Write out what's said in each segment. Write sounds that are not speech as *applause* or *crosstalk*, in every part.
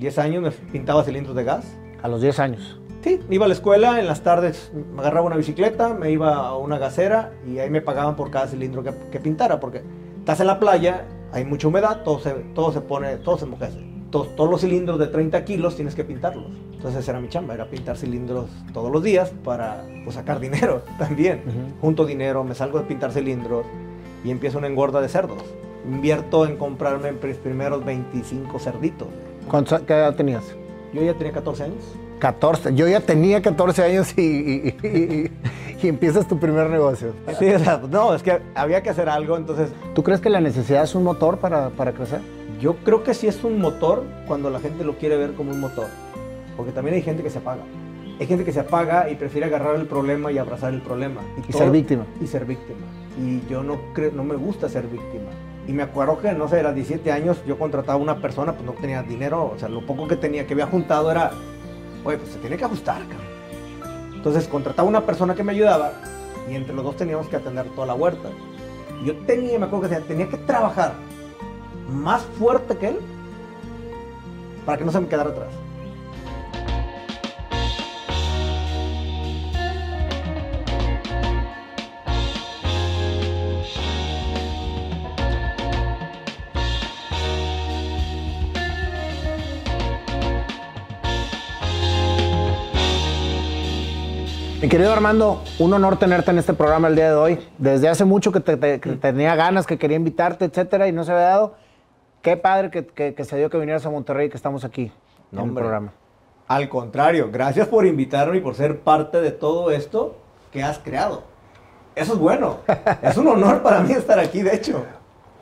10 años me pintaba cilindros de gas. A los 10 años. Sí, iba a la escuela, en las tardes me agarraba una bicicleta, me iba a una gasera y ahí me pagaban por cada cilindro que, que pintara, porque estás en la playa, hay mucha humedad, todo se, todo se pone, todo se enmojece. Todos, todos los cilindros de 30 kilos tienes que pintarlos. Entonces era mi chamba, era pintar cilindros todos los días para pues, sacar dinero *laughs* también. Junto dinero, me salgo de pintar cilindros y empiezo una engorda de cerdos. Invierto en comprarme mis primeros 25 cerditos. ¿Cuántos- ¿Qué edad tenías? Yo ya tenía 14 años. 14. Yo ya tenía 14 años y, y- y- y empiezas tu primer negocio. Sí, o sea, no, es que había que hacer algo, entonces ¿Tú crees que la necesidad es un motor para, para crecer? yo creo que sí es un motor cuando la gente lo quiere ver como un motor, porque también hay gente que se apaga. Hay gente que se apaga y prefiere agarrar el problema y abrazar el problema. Y ser víctima. Y ser víctima. Y yo no creo, no me gusta ser víctima. Y me acuerdo que, no sé, era 17 años, yo contrataba a una persona, pues no tenía dinero, o sea, lo poco que tenía, que había juntado era, oye, pues se tiene que ajustar, cabrón. Entonces contrataba a una persona que me ayudaba y entre los dos teníamos que atender toda la huerta. Yo tenía, me acuerdo que tenía que trabajar más fuerte que él para que no se me quedara atrás. Mi querido Armando, un honor tenerte en este programa el día de hoy. Desde hace mucho que, te- te- que tenía ganas, que quería invitarte, etcétera, y no se había dado. Qué padre que, que- que se dio que vinieras a Monterrey y que estamos aquí en el programa. Al contrario, gracias por invitarme y por ser parte de todo esto que has creado. Eso es bueno. *laughs* es un honor para mí estar aquí, de hecho.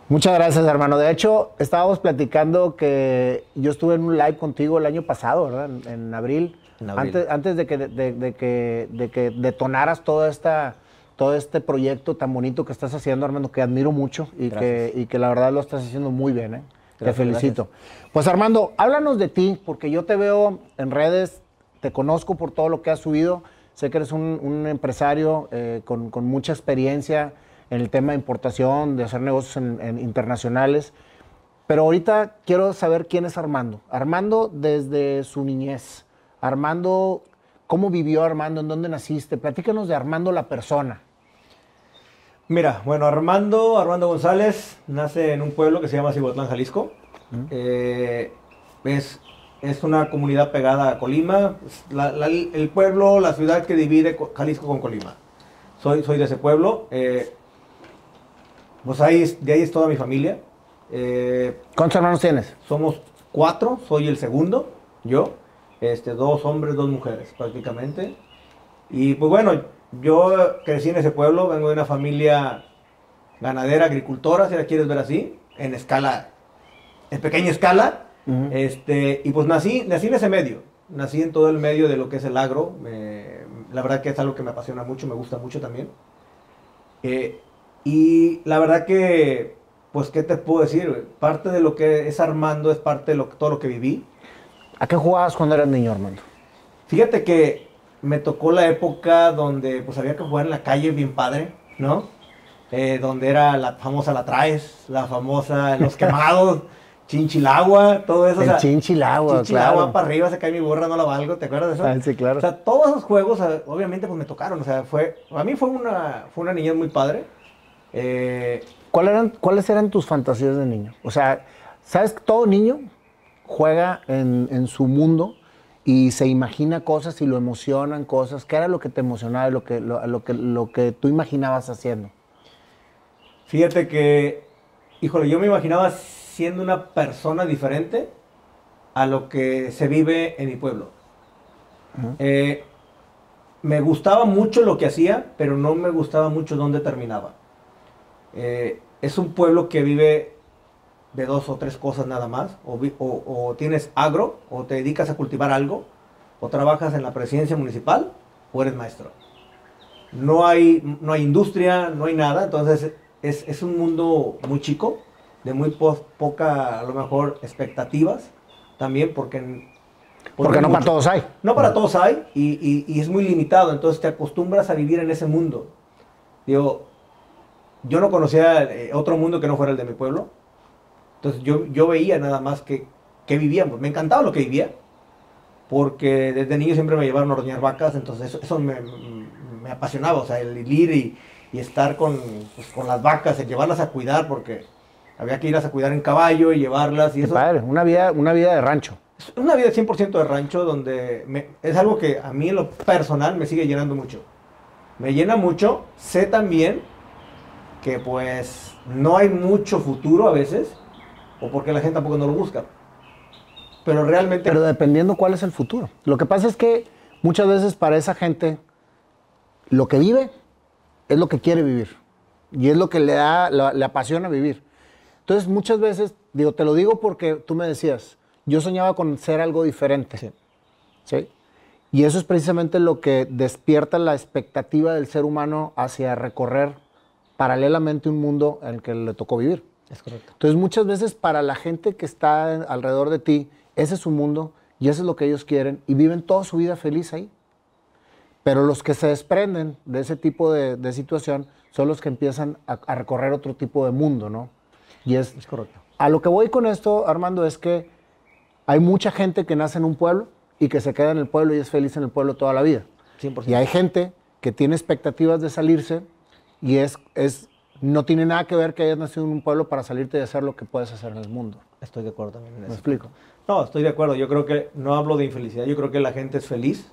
Muchas gracias, hermano. De hecho, estábamos platicando que yo estuve en un live contigo el año pasado, ¿verdad? En, en abril. Antes, antes de, que, de, de que, de que detonaras toda esta, todo este proyecto tan bonito que estás haciendo, Armando, que admiro mucho y, que, y que la verdad lo estás haciendo muy bien, ¿eh? te Gracias, felicito. Pues Armando, háblanos de ti, porque yo te veo en redes, te conozco por todo lo que has subido. Sé que eres un, un empresario eh, con, con mucha experiencia en el tema de importación, de hacer negocios en- en internacionales. Pero ahorita quiero saber quién es Armando. Armando desde su niñez. Armando, ¿cómo vivió Armando? ¿En dónde naciste? Platícanos de Armando la persona. Mira, bueno, Armando, Armando González nace en un pueblo que se llama Cibotlán, Jalisco. Eh, es, es una comunidad pegada a Colima. Es la- la- el pueblo, la ciudad que divide Co- Jalisco con Colima. Soy, soy de ese pueblo. eh, pues ahí, de ahí es toda mi familia. Eh, ¿Cuántos hermanos tienes? somos cuatro, soy el segundo, yo. Este, dos hombres, dos mujeres prácticamente. Y pues bueno, yo crecí en ese pueblo, vengo de una familia ganadera, agricultora, si la quieres ver así, en escala, en pequeña escala. Este, y pues nací, nací en ese medio, nací en todo el medio de lo que es el agro. me- la verdad que es algo que me apasiona mucho, me gusta mucho también. Eh, y la verdad que, pues, ¿qué te puedo decir? Parte de lo que es Armando es parte de lo, todo lo que viví. ¿A qué jugabas cuando eras niño, Armando? Fíjate que me tocó la época donde pues había que jugar en la calle bien padre, ¿no? Eh, donde era la famosa La Traes, la famosa Los *laughs* Quemados, Chinchilagua, todo eso. o El sea, Chinchilagua, Chinchilagua claro. para arriba, se cae mi borra, no la valgo, ¿te acuerdas de eso? Ah, sí, claro. O sea, todos esos juegos, eh, obviamente, pues me tocaron, o sea, fue, a mí fue una, fue una niñez muy padre. Eh, ¿Cuál eran, ¿Cuáles eran tus fantasías de niño? O sea, ¿sabes que todo niño juega en, en su mundo y se imagina cosas y lo emocionan cosas? ¿Qué era lo que te emocionaba lo que, lo, lo que, lo que tú imaginabas haciendo? Fíjate que, híjole, yo me imaginaba siendo una persona diferente a lo que se vive en mi pueblo. Eh, me gustaba mucho lo que hacía, pero no me gustaba mucho dónde terminaba. Eh, es un pueblo que vive de dos o tres cosas nada más. O, o- o tienes agro, o te dedicas a cultivar algo, o trabajas en la presidencia municipal, o eres maestro. No hay, no hay industria, no hay nada, entonces es, es un mundo muy chico, de muy po- poca, a lo mejor, expectativas, también porque... Porque no para mucho- todos hay. no para todos hay y, y- y es muy limitado, entonces te acostumbras a vivir en ese mundo. Digo, yo no conocía eh, otro mundo que no fuera el de mi pueblo, entonces yo, yo veía nada más que qué vivíamos. Me encantaba lo que vivía, porque desde niño siempre me llevaron a ordeñar vacas, entonces eso, eso me, me, apasionaba, o sea, el ir y, y estar con, pues, con las vacas, el llevarlas a cuidar, porque había que irlas a cuidar en caballo y llevarlas. Y Qué eso, padre, una vida, una vida de rancho. es una vida 100% de rancho donde me- es algo que a mí en lo personal me sigue llenando mucho. Me llena mucho. Sé también que pues no hay mucho futuro a veces, o porque la gente tampoco no lo busca. Pero realmente... Pero dependiendo cuál es el futuro. Lo que pasa es que muchas veces para esa gente lo que vive es lo que quiere vivir. Y es lo que le da, la- le apasiona vivir. Entonces muchas veces, digo, te lo digo porque tú me decías, yo soñaba con ser algo diferente. Sí. ¿sí? Y eso es precisamente lo que despierta la expectativa del ser humano hacia recorrer paralelamente un mundo en el que le tocó vivir. Es correcto. Entonces muchas veces para la gente que está alrededor de ti, ese es su mundo y eso es lo que ellos quieren y viven toda su vida feliz ahí. Pero los que se desprenden de ese tipo de, de situación son los que empiezan a, a recorrer otro tipo de mundo, ¿no? Y es, Es correcto. a lo que voy con esto, Armando, es que hay mucha gente que nace en un pueblo y que se queda en el pueblo y es feliz en el pueblo toda la vida. 100%. Y hay gente que tiene expectativas de salirse y es, es, no tiene nada que ver que hayas nacido en un pueblo para salirte y hacer lo que puedes hacer en el mundo. Estoy de acuerdo también en ¿Me eso. explico? No, estoy de acuerdo. Yo creo que no hablo de infelicidad. Yo creo que la gente es feliz.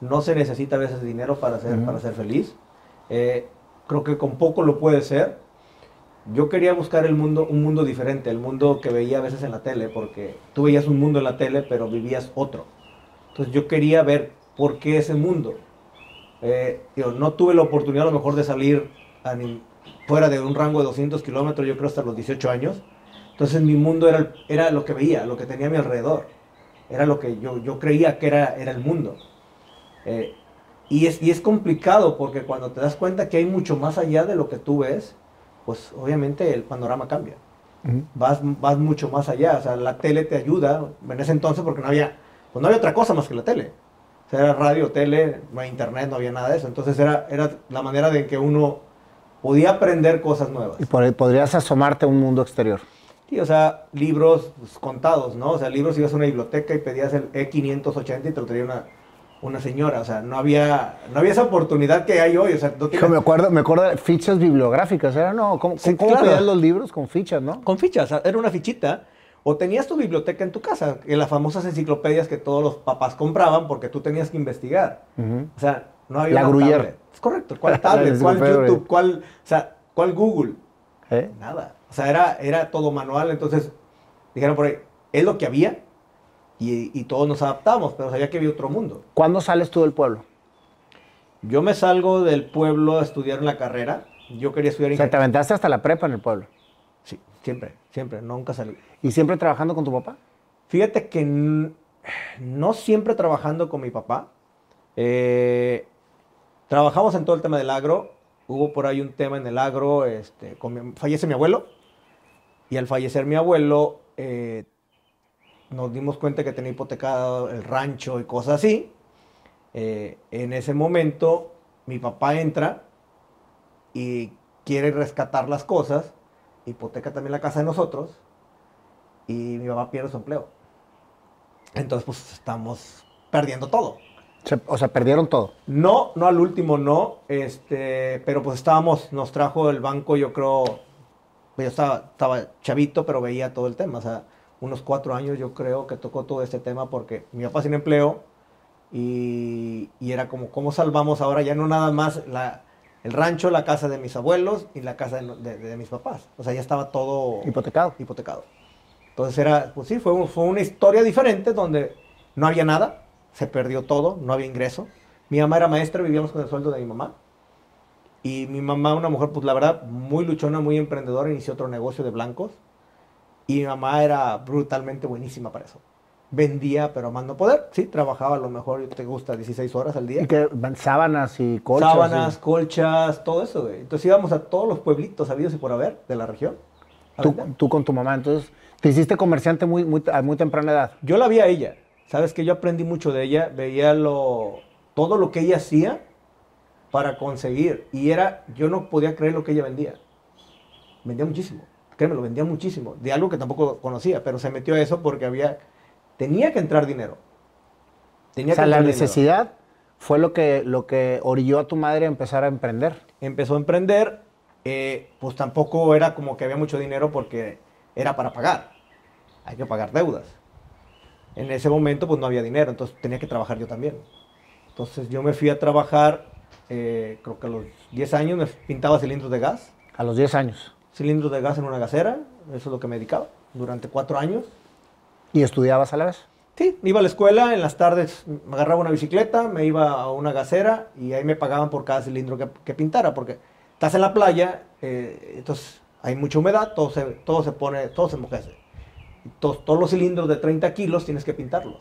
No se necesita a veces dinero para ser, para ser feliz. Eh, creo que con poco lo puede ser. Yo quería buscar el mundo, un mundo diferente, el mundo que veía a veces en la tele, porque tú veías un mundo en la tele, pero vivías otro. Entonces yo quería ver por qué ese mundo. Eh, digo, no tuve la oportunidad a lo mejor de salir a ni- fuera de un rango de 200 kilómetros, yo creo hasta los 18 años. Entonces mi mundo era, era lo que veía, lo que tenía a mi alrededor. Era lo que yo, yo creía que era, era el mundo. Eh, y, es, y es complicado porque cuando te das cuenta que hay mucho más allá de lo que tú ves, pues obviamente el panorama cambia. Vas, vas mucho más allá. O sea, la tele te ayuda en ese entonces porque no había, pues no había otra cosa más que la tele. O sea, era radio, tele, no había internet, no había nada de eso. Entonces era, era la manera de que uno podía aprender cosas nuevas. Y por podrías asomarte a un mundo exterior. Sí, o sea, libros pues, contados, ¿no? O sea, libros ibas a una biblioteca y pedías el E580 y te lo traía una, una señora. O sea, no había, no había esa oportunidad que hay hoy. O sea, no Hijo, me tienes... acuerdo, me acuerdo de fichas bibliográficas, ¿era? No, ¿cómo, Sí, cómo claro. pedías los libros? Con fichas, ¿no? Con fichas, era una fichita. O tenías tu biblioteca en tu casa, en las famosas enciclopedias que todos los papás compraban porque tú tenías que investigar. O sea, no había La tablet. Es correcto. ¿Cuál *laughs* tablet? ¿Cuál YouTube? ¿Cuál, o sea, ¿cuál Google? ¿Eh? Nada. O sea, era, era todo manual. Entonces, dijeron por ahí, es lo que había y, y todos nos adaptamos, pero sabía que había otro mundo. ¿Cuándo sales tú del pueblo? Yo me salgo del pueblo a estudiar en la carrera. Yo quería estudiar O sea, te ingeniería. aventaste hasta la prepa en el pueblo. Sí, siempre, siempre, nunca salí. ¿Y siempre trabajando con tu papá? Fíjate que no siempre trabajando con mi papá. Eh, trabajamos en todo el tema del agro. Hubo por ahí un tema en el agro. Este, fallece mi abuelo. Y al fallecer mi abuelo, eh, nos dimos cuenta que tenía hipotecado el rancho y cosas así. Eh, en ese momento, mi papá entra y quiere rescatar las cosas. Hipoteca también la casa de nosotros y mi papá pierde su empleo. Entonces, pues estamos perdiendo todo. O sea, perdieron todo. No, no al último, no. Este, pero pues estábamos, nos trajo el banco, yo creo, pues, yo estaba, estaba chavito, pero veía todo el tema. O sea, unos cuatro años yo creo que tocó todo este tema porque mi papá sin empleo y, y era como, ¿cómo salvamos ahora ya no nada más la, el rancho, la casa de mis abuelos y la casa de, de- de mis papás? O sea, ya estaba todo Hipotecado. hipotecado. Entonces era, pues sí, fue, un- fue una historia diferente donde no había nada, se perdió todo, no había ingreso. Mi mamá era maestra, vivíamos con el sueldo de mi mamá. Y mi mamá, una mujer, pues la verdad, muy luchona, muy emprendedora, inició otro negocio de blancos. Y mi mamá era brutalmente buenísima para eso. Vendía, pero más no poder. Sí, trabajaba a lo mejor, te gusta, 16 horas al día. Y que sábanas y colchas. Sábanas, y- colchas, todo eso, güey. Entonces íbamos a todos los pueblitos habidos y por haber de la región. Tú, tú con tu mamá. Entonces, te hiciste comerciante muy, muy, a muy temprana edad. Yo la vi a ella. Sabes que yo aprendí mucho de ella. Veía lo, todo lo que ella hacía para conseguir. Y era, yo no podía creer lo que ella vendía. Vendía muchísimo. créeme, lo vendía muchísimo, de algo que tampoco conocía, pero se metió a eso porque había, tenía que entrar dinero. Tenía o sea, la necesidad fue lo que, lo que orilló a tu madre a empezar a emprender. Empezó a emprender, eh, pues tampoco era como que había mucho dinero porque era para pagar. Hay que pagar deudas. En ese momento pues no había dinero, entonces tenía que trabajar yo también. Entonces yo me fui a trabajar, eh, creo que a los 10 años me pintaba cilindros de gas. A los 10 años. Cilindros de gas en una gasera, eso es lo que me dedicaba durante cuatro años. ¿Y estudiabas a la vez? Sí, iba a la escuela, en las tardes me agarraba una bicicleta, me iba a una gasera y ahí me pagaban por cada cilindro que, pintara, porque estás en la playa, eh, entonces hay mucha humedad, todo se, todo se pone, todo se enmojece. Todos, todos los cilindros de 30 kilos tienes que pintarlos.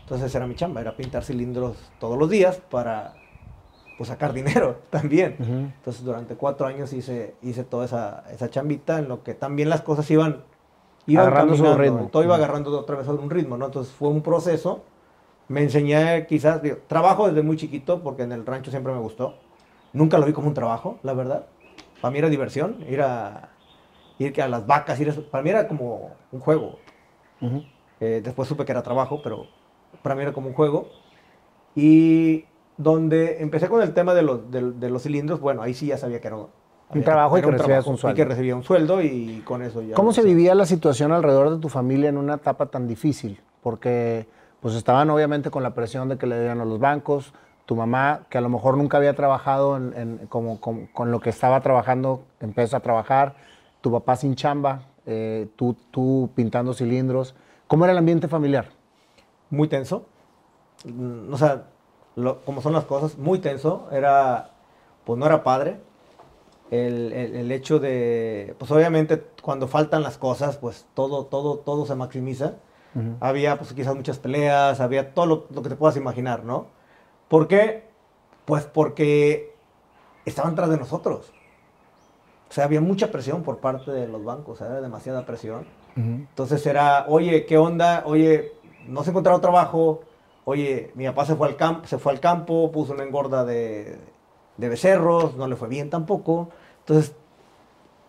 Entonces era mi chamba, era pintar cilindros todos los días para pues, sacar dinero *laughs* también. Entonces durante cuatro años hice, hice toda esa, esa chambita en lo que también las cosas iban iba agarrando su ritmo. Todo iba agarrando otra vez un ritmo, ¿no? Entonces fue un proceso. Me enseñé quizás, trabajo desde muy chiquito porque en el rancho siempre me gustó. Nunca lo vi como un trabajo, la verdad. Para mí era diversión, ir a, ir a las vacas, ir para mí era como un juego. Eh, después supe que era trabajo, pero para mí era como un juego. Y donde empecé con el tema de los, de los cilindros, bueno, ahí sí ya sabía que era un trabajo y que recibías un sueldo. Y que recibía un sueldo y con eso ya. ¿Cómo se vivía la situación alrededor de tu familia en una etapa tan difícil? Porque pues estaban obviamente con la presión de que le debían a los bancos, tu mamá, que a lo mejor nunca había trabajado en, como, con lo que estaba trabajando, empezó a trabajar, tu papá sin chamba, eh, tú, tú pintando cilindros. ¿Cómo era el ambiente familiar? Muy tenso. Mm, o sea, como son las cosas, muy tenso. Era, pues no era padre el, el, hecho de, pues obviamente cuando faltan las cosas, pues todo, todo, todo se maximiza. Había pues quizás muchas peleas, había todo lo, que te puedas imaginar, ¿no? ¿Por qué? Pues porque estaban tras de nosotros. O sea, había mucha presión por parte de los bancos, era demasiada presión. Entonces era, oye, ¿qué onda? Oye, no se encontraba trabajo. Oye, mi papá se fue al, campo, se fue al campo, puso una engorda de, de becerros, no le fue bien tampoco. Entonces,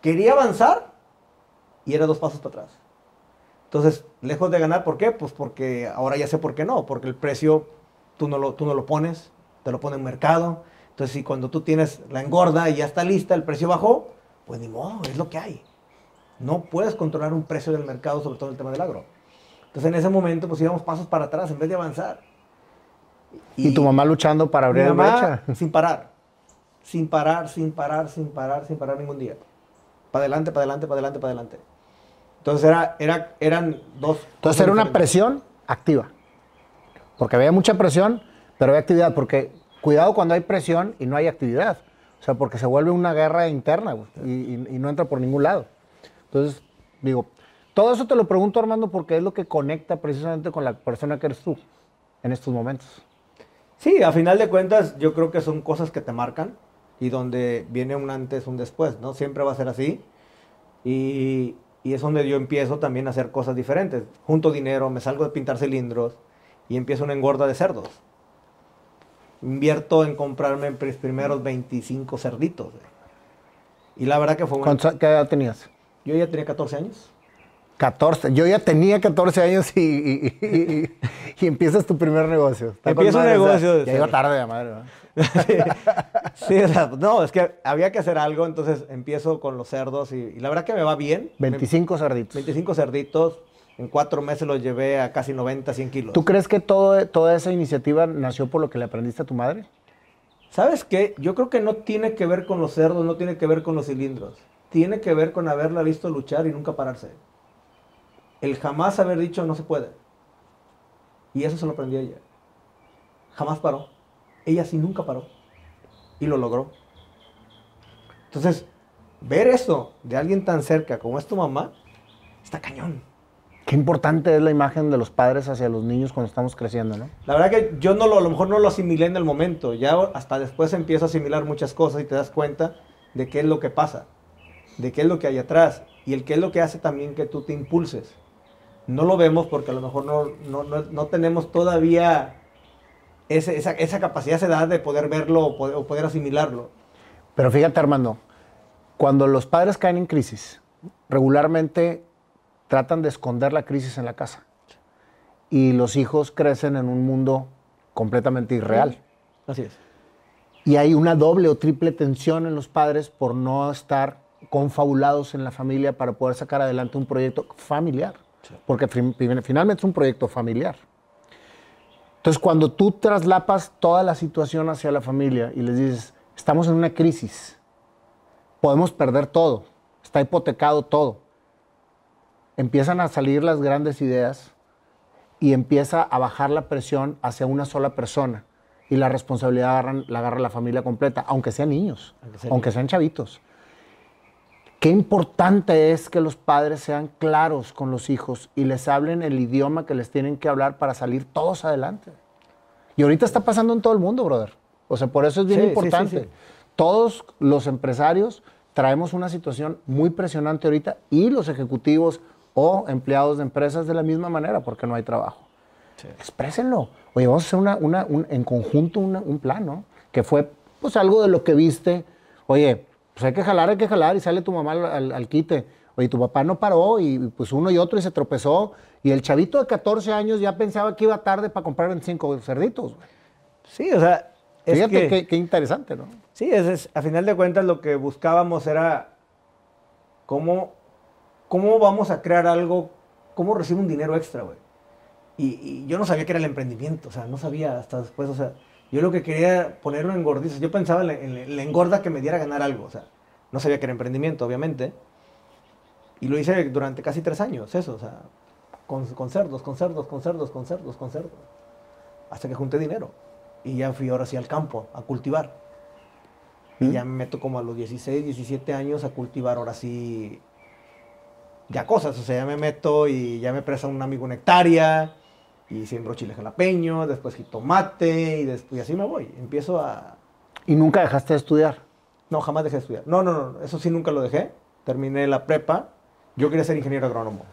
quería avanzar y era dos pasos para atrás. Entonces, lejos de ganar, ¿por qué? Pues porque ahora ya sé por qué no, porque el precio tú no lo, tú no lo pones, te lo pone el mercado. Entonces, si cuando tú tienes la engorda y ya está lista, el precio bajó, pues ni modo, es lo que hay. No puedes controlar un precio del mercado, sobre todo el tema del agro. Entonces, en ese momento, pues íbamos pasos para atrás en vez de avanzar. ¿Y, tu mamá luchando para abrir la brecha? *laughs* Sin parar sin parar, sin parar, sin parar, sin parar ningún día. Para adelante, para adelante, para adelante, para adelante. Entonces era, era, eran dos. Entonces era una presión activa. Porque había mucha presión, pero había actividad. Porque cuidado cuando hay presión y no hay actividad. O sea, porque se vuelve una guerra interna y, no entra por ningún lado. Entonces, digo, todo eso te lo pregunto, Armando, porque es lo que conecta precisamente con la persona que eres tú en estos momentos. Sí, a final de cuentas, yo creo que son cosas que te marcan y donde viene un antes, un después, ¿no? Siempre va a ser así. Y, y, es donde yo empiezo también a hacer cosas diferentes. Junto dinero, me salgo de pintar cilindros y empiezo una engorda de cerdos. Invierto en comprarme mis primeros 25 cerditos. Y la verdad que fue... ¿Qué edad tenías? Yo ya tenía 14 años. 14. Yo ya tenía 14 años y, y, empiezas tu primer negocio. Empiezo un negocio. ya iba tarde, madre. *laughs* sí, no, es que había que hacer algo, entonces empiezo con los cerdos y, la verdad que me va bien. 25 cerditos. 25 cerditos. En cuatro meses los llevé a casi 90, 100 kilos. ¿Tú crees que todo, toda esa iniciativa nació por lo que le aprendiste a tu madre? ¿Sabes qué? Yo creo que no tiene que ver con los cerdos, no tiene que ver con los cilindros. Tiene que ver con haberla visto luchar y nunca pararse el jamás haber dicho no se puede. Y eso se lo aprendió ella. Jamás paró. Ella sí nunca paró. Y lo logró. Entonces, ver eso de alguien tan cerca como es tu mamá, está cañón. Qué importante es la imagen de los padres hacia los niños cuando estamos creciendo, ¿no? La verdad que yo no lo, a lo mejor no lo asimilé en el momento. Ya hasta después empiezo a asimilar muchas cosas y te das cuenta de qué es lo que pasa, de qué es lo que hay atrás y el qué es lo que hace también que tú te impulses no lo vemos porque a lo mejor no, tenemos todavía esa, capacidad, esa edad de poder verlo o poder, asimilarlo. Pero fíjate, Armando, cuando los padres caen en crisis, regularmente tratan de esconder la crisis en la casa. Y los hijos crecen en un mundo completamente irreal. Así es. Y hay una doble o triple tensión en los padres por no estar confabulados en la familia para poder sacar adelante un proyecto familiar. Porque finalmente es un proyecto familiar. Entonces, cuando tú traslapas toda la situación hacia la familia y les dices, estamos en una crisis, podemos perder todo, está hipotecado todo, empiezan a salir las grandes ideas y empieza a bajar la presión hacia una sola persona y la responsabilidad la agarra la familia completa, aunque sean niños, aunque sean chavitos. Qué importante es que los padres sean claros con los hijos y les hablen el idioma que les tienen que hablar para salir todos adelante. Y ahorita está pasando en todo el mundo, brother. O sea, por eso es bien importante. Todos los empresarios traemos una situación muy presionante ahorita y los ejecutivos o empleados de empresas de la misma manera porque no hay trabajo. Exprésenlo. Oye, vamos a hacer una, en conjunto un plan, ¿no? Que fue pues algo de lo que viste. Oye, pues hay que jalar, hay que jalar y sale tu mamá al, quite. Oye, tu papá no paró y pues uno y otro y se tropezó. Y el chavito de 14 años ya pensaba que iba tarde para comprar 25 cerditos. Sí, o sea. Fíjate qué, interesante, ¿no? Sí, es, a final de cuentas lo que buscábamos era cómo, cómo vamos a crear algo, cómo recibo un dinero extra, güey. Y, yo no sabía que era el emprendimiento, o sea, no sabía hasta después, o sea, yo lo que quería ponerlo en gordizo. Yo pensaba en la, engorda que me diera ganar algo. O sea, no sabía que era emprendimiento, obviamente. Y lo hice durante casi tres años, eso, o sea, con, cerdos, con cerdos, con cerdos, con cerdos, con cerdos. Hasta que junté dinero. Y ya fui ahora sí al campo, a cultivar. Y ¿Mm? ya me meto como a los 16, 17 años a cultivar ahora sí ya cosas. O sea, ya me meto y ya me presta un amigo una hectárea y siembro chile jalapeño, después jitomate y después así me voy. Empiezo a... ¿Y nunca dejaste de estudiar? No, jamás dejé de estudiar. No, no, no, eso sí nunca lo dejé. Terminé la prepa. Yo quería ser ingeniero agrónomo.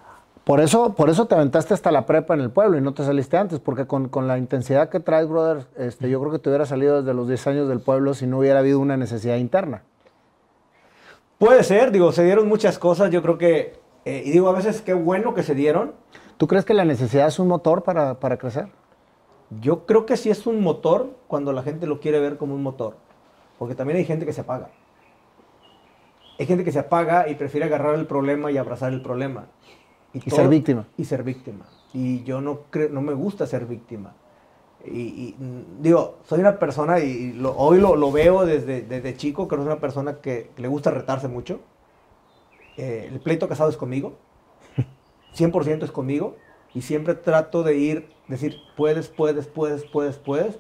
Por eso, por eso te aventaste hasta la prepa en el pueblo y no te saliste antes, porque con, con la intensidad que traes, brother, este, yo creo que te hubiera salido desde los 10 años del pueblo si no hubiera habido una necesidad interna. Puede ser, digo, se dieron muchas cosas, yo creo que, eh, y digo, a veces qué bueno que se dieron, ¿Tú crees que la necesidad es un motor para, crecer? Yo creo que sí es un motor cuando la gente lo quiere ver como un motor. Porque también hay gente que se apaga. Hay gente que se apaga y prefiere agarrar el problema y abrazar el problema. Y, ser víctima. Y ser víctima. Y yo no, creo, no me gusta ser víctima. Y, digo, soy una persona, y hoy lo, veo desde, desde chico, que soy una persona que le gusta retarse mucho. Eh, el pleito casado es conmigo. 100% es conmigo y siempre trato de ir, decir, puedes, puedes, puedes, puedes, puedes.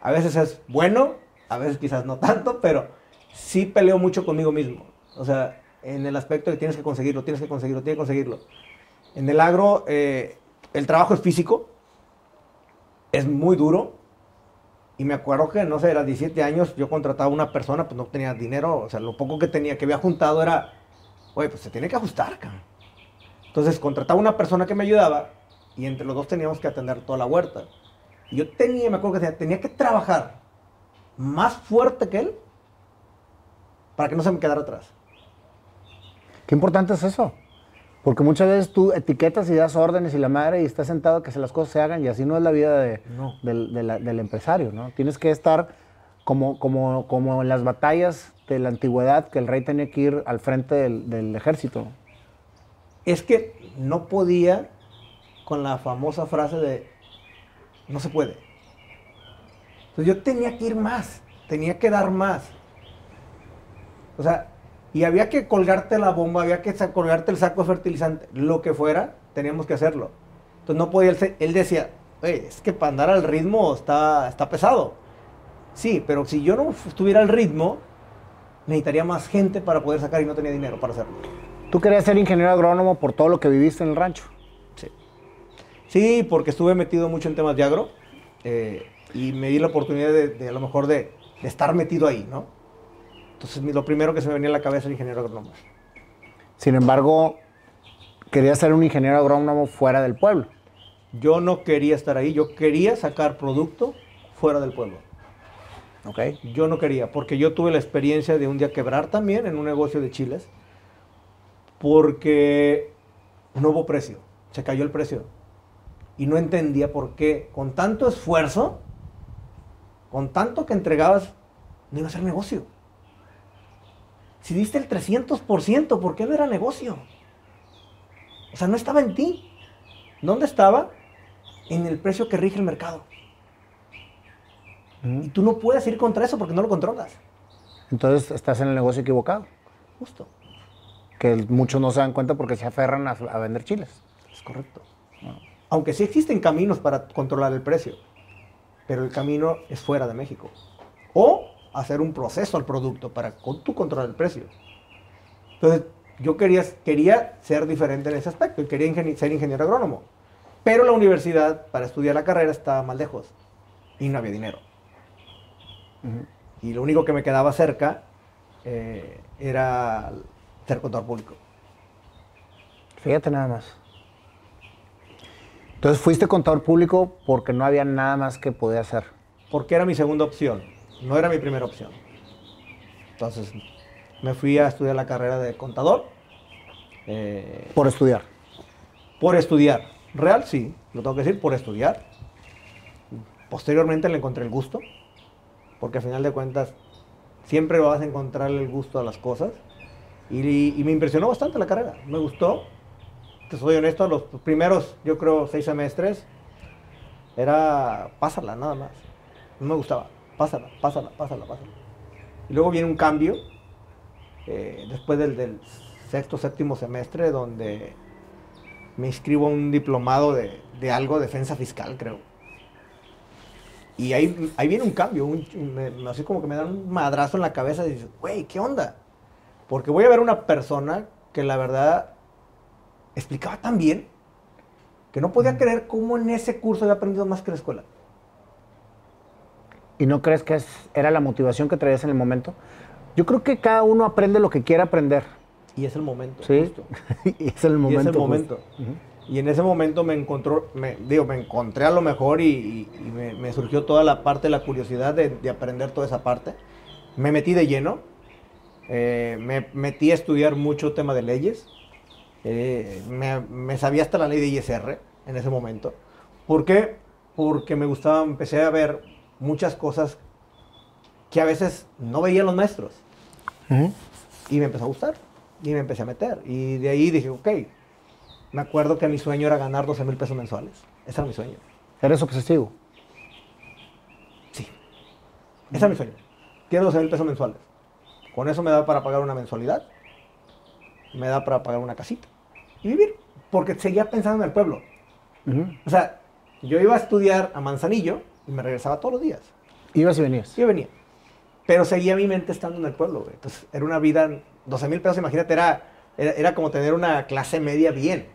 A veces es bueno, a veces quizás no tanto, pero sí peleo mucho conmigo mismo. O sea, en el aspecto de que tienes que conseguirlo, tienes que conseguirlo, tienes que conseguirlo. En el agro, eh, el trabajo es físico, es muy duro. Y me acuerdo que, no sé, a 17 años yo contrataba a una persona, pues no tenía dinero, o sea, lo poco que tenía, que había juntado era, oye, pues se tiene que ajustar, cabrón. Entonces contrataba una persona que me ayudaba y entre los dos teníamos que atender toda la huerta. Y yo tenía, me acuerdo que tenía, que trabajar más fuerte que él para que no se me quedara atrás. Qué importante es eso. Porque muchas veces tú etiquetas y das órdenes y la madre y estás sentado a que las cosas se hagan y así no es la vida de, del, empresario, ¿no? Tienes que estar como, como, como en las batallas de la antigüedad que el rey tenía que ir al frente del, del ejército es que no podía con la famosa frase de no se puede. Entonces yo tenía que ir más, tenía que dar más. O sea, y había que colgarte la bomba, había que colgarte el saco de fertilizante, lo que fuera, teníamos que hacerlo. Entonces no podía, él decía, es que para andar al ritmo está, está pesado. Sí, pero si yo no estuviera al ritmo, necesitaría más gente para poder sacar y no tenía dinero para hacerlo. ¿Tú querías ser ingeniero agrónomo por todo lo que viviste en el rancho? Sí. Sí, porque estuve metido mucho en temas de agro eh, y me di la oportunidad de, a lo mejor de, estar metido ahí, ¿no? Entonces lo primero que se me venía a la cabeza era ingeniero agrónomo. Sin embargo, querías ser un ingeniero agrónomo fuera del pueblo. Yo no quería estar ahí, yo quería sacar producto fuera del pueblo. Yo no quería, porque yo tuve la experiencia de un día quebrar también en un negocio de chiles Porque no hubo precio, se cayó el precio. Y no entendía por qué, con tanto esfuerzo, con tanto que entregabas, no iba a ser negocio. Si diste el 300%, ¿por qué no era negocio? O sea, no estaba en ti. ¿Dónde estaba? En el precio que rige el mercado. Y tú no puedes ir contra eso porque no lo controlas. Entonces estás en el negocio equivocado. Justo. Que muchos no se dan cuenta porque se aferran a, a vender chiles. Es correcto. Aunque sí existen caminos para controlar el precio, pero el camino es fuera de México. O hacer un proceso al producto para con- tú controlar el precio. Entonces, yo quería, quería ser diferente en ese aspecto y quería ser ingeniero agrónomo. Pero la universidad, para estudiar la carrera, estaba más lejos y no había dinero. Y lo único que me quedaba cerca eh, era ser contador público. Fíjate nada más. Entonces fuiste contador público porque no había nada más que podía hacer. porque era mi segunda opción, no era mi primera opción. Entonces me fui a estudiar la carrera de contador eh, Por estudiar. por estudiar. Real, sí, lo tengo que decir, por estudiar. Posteriormente le encontré el gusto, porque al final de cuentas siempre vas a encontrar el gusto a las cosas. Y, me impresionó bastante la carrera, me gustó. Te soy honesto, los primeros, yo creo, seis semestres, era pásala, nada más. No me gustaba, pásala, pásala, pásala, pásala. Y luego viene un cambio, eh, después del, sexto, séptimo semestre, donde me inscribo a un diplomado de algo, defensa fiscal, creo. Y ahí, ahí viene un cambio, un- me- así como que me dan un madrazo en la cabeza y dices, güey, ¿qué onda? Porque voy a ver una persona que la verdad explicaba tan bien que no podía creer cómo en ese curso había aprendido más que en la escuela. ¿Y no crees que es- era la motivación que traías en el momento? Yo creo que cada uno aprende lo que quiere aprender. Y es el momento. Sí. justo. *laughs* y es el Y momento. es el momento. Y en ese momento me encontró, me, digo, me encontré a lo mejor y, y- y me, me surgió toda la parte la curiosidad de, de aprender toda esa parte. Me metí de lleno. eh, me metí a estudiar mucho tema de leyes. eh, me, me sabía hasta la ley de ISR en ese momento. ¿Por qué? Porque me gustaba, empecé a ver muchas cosas que a veces no veían los maestros. Y me empezó a gustar. Y me empecé a meter. Y de ahí dije, ok. Me acuerdo que mi sueño era ganar 12 mil pesos mensuales. Ese era mi sueño. Eres obsesivo. Sí. Ese era mi sueño. Quiero 12 mil pesos mensuales. Con eso me da para pagar una mensualidad. Me da para pagar una casita. Y vivir. Porque seguía pensando en el pueblo. O sea, yo iba a estudiar a Manzanillo y me regresaba todos los días. Ibas y venías. Yo venía. Pero seguía mi mente estando en el pueblo, güey. Entonces, era una vida, 12 mil pesos, imagínate, era, era, era como tener una clase media bien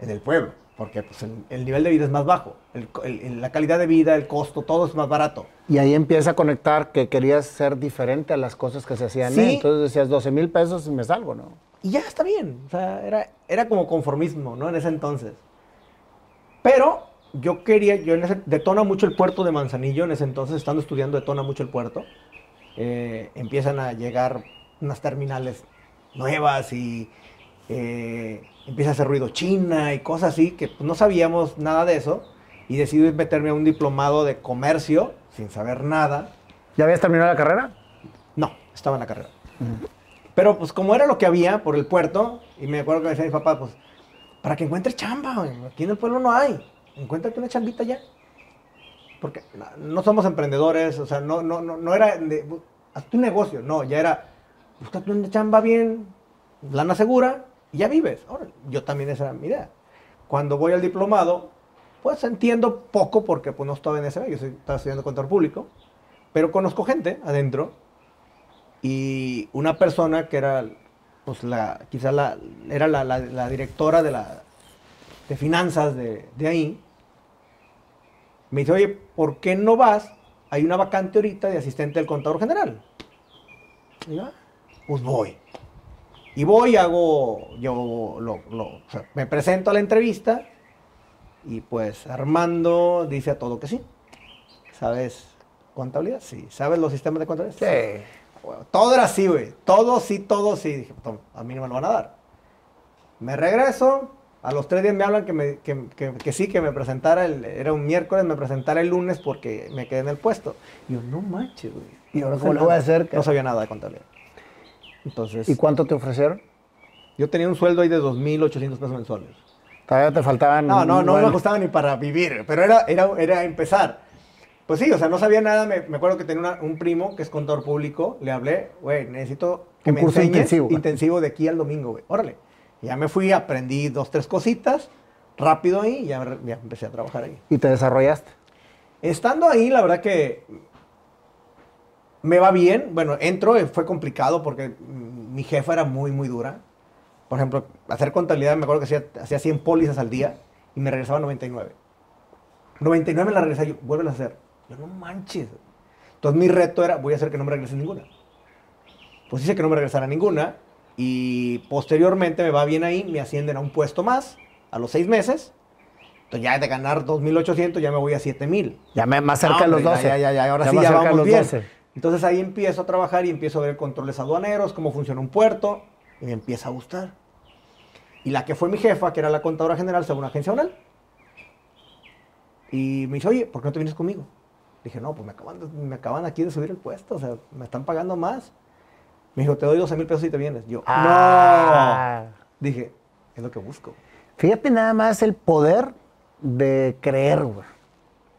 en el pueblo. Porque pues, el, el nivel de vida es más bajo. El el- la calidad de vida, el costo, todo es más barato. Y ahí empieza a conectar que querías ser diferente a las cosas que se hacían. Sí. ¿eh? Entonces decías 12 mil pesos y me salgo, ¿no? Y ya está bien. O sea, era, era como conformismo, ¿no? En ese entonces. Pero yo quería, yo en ese, detona mucho el puerto de Manzanillo, en ese entonces, estando estudiando, detona mucho el puerto. Eh, empiezan a llegar unas terminales nuevas y eh, empieza a hacer ruido China y cosas así, que pues, no sabíamos nada de eso. Y decidí meterme a un diplomado de comercio, sin saber nada. ¿Ya habías terminado la carrera? No, estaba en la carrera. Pero pues como era lo que había por el puerto, y me acuerdo que me decía mi papá, pues, para que encuentres chamba, aquí en el pueblo no hay. Encuéntrate una chambita ya. Porque no, somos emprendedores, o sea, no, no, no, no era de, haz tu negocio, no, ya era, búscate una chamba bien, lana segura, ya vives. Ahora, yo también esa era mi idea. Cuando voy al diplomado, pues entiendo poco porque pues no estaba en ese, yo soy- estaba estudiando contador público, pero conozco gente adentro y una persona que era, pues la, quizá la, era la directora de, la, de finanzas de, de ahí, me dice, oye, ¿por qué no vas? Hay una vacante ahorita de asistente del contador general. Y yo, "Ah, pues voy. Y voy, hago, yo lo, lo- o sea, me presento a la entrevista y pues Armando dice a todo que sí. ¿Sabes contabilidad? Sí. ¿Sabes los sistemas de contabilidad? Bueno, todo era así, güey. Todo sí, todo sí. Dije, "Tom, a mí no me lo van a dar. Me regreso, a los tres días me hablan que, me, que, que- que sí, que me presentara, el, era un miércoles, me presentara el lunes porque me quedé en el puesto. Y yo, no manches, güey. ¿Y ahora No cómo le voy a hacer, No sabía nada de contabilidad. Entonces, ¿Y cuánto te ofrecieron? yo tenía un sueldo ahí de 2.800 pesos mensuales. Todavía te faltaban. No, no, no bueno, me costaba ni para vivir, pero era, era, era empezar. Pues sí, o sea, no sabía nada. Me, me acuerdo que tenía una- un primo que es contador público. Le hablé, güey, necesito que Un me curso enseñes intensivo. intensivo de aquí al domingo, güey. Órale. Ya me fui, aprendí dos, tres cositas, rápido ahí, y ya, ya empecé a trabajar ahí. Y te desarrollaste. Estando ahí, la verdad que me va bien. Bueno, entro, eh, fue complicado porque mi jefa era muy, muy dura. Por ejemplo, hacer contabilidad, me acuerdo que hacía, hacía 100 pólizas al día y me regresaba 99. 99 me la regresaba yo, vuelve a hacer. Yo, no manches. Entonces mi reto era, voy a hacer que no me regrese ninguna. Pues hice que no me regresara ninguna y posteriormente me va bien ahí, me ascienden a un puesto más a los seis meses. Entonces ya de ganar 2.800 ya me voy a 7.000. Ya me- más cerca No, de los hombre, 12. Ya, ya, ya, ahora sí ya vamos los bien. 12. Entonces ahí empiezo a trabajar y empiezo a ver controles aduaneros, cómo funciona un puerto, y me empieza a gustar. Y la que fue mi jefa, que era la contadora general según agencia oral, y me dice, oye, ¿por qué no te vienes conmigo? Dije, no, pues me acaban, de- me acaban aquí de subir el puesto, o sea, me están pagando más. Me dijo, te doy 12 mil pesos y te vienes. Yo, Ah. no. Dije, es lo que busco. Fíjate nada más el poder de creer, güey.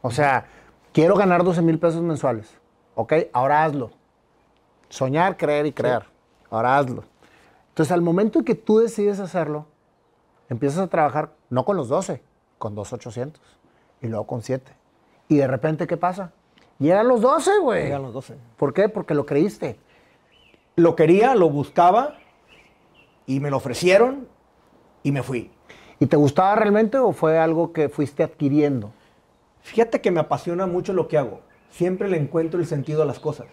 O sea, quiero ganar 12 mil pesos mensuales. ¿Ok? Ahora hazlo. Soñar, creer y creer. Ahora hazlo. Entonces, al momento en que tú decides hacerlo, empiezas a trabajar no con los 12, con 2,800 y luego con 7. Y de repente, ¿qué pasa? Llegan los 12, güey. Llegan los 12. ¿Por qué? Porque lo creíste. Lo quería, lo buscaba, y me lo ofrecieron, y me fui. ¿Y te gustaba realmente o fue algo que fuiste adquiriendo? Fíjate que me apasiona mucho lo que hago. Siempre le encuentro el sentido a las cosas.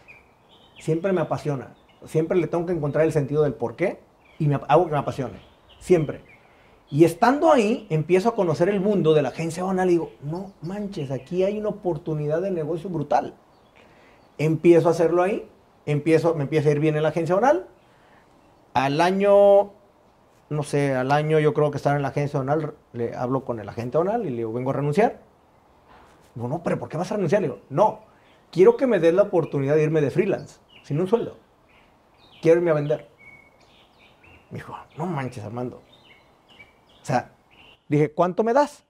Siempre me apasiona. Siempre le tengo que encontrar el sentido del por qué y me, hago que me apasione. Siempre. Y estando ahí, empiezo a conocer el mundo de la agencia banal y digo, no manches, aquí hay una oportunidad de negocio brutal. Empiezo a hacerlo ahí, empiezo, me empieza a ir bien en la agencia banal. Al año, no sé, al año yo creo que estar en la agencia banal, le hablo con el agente banal y le digo, vengo a renunciar. Digo, no, pero ¿por qué vas a renunciar? Le digo, no, quiero que me des la oportunidad de irme de freelance, sin un sueldo. Quiero irme a vender. Me dijo, no manches, Armando. O sea, dije, ¿cuánto me das?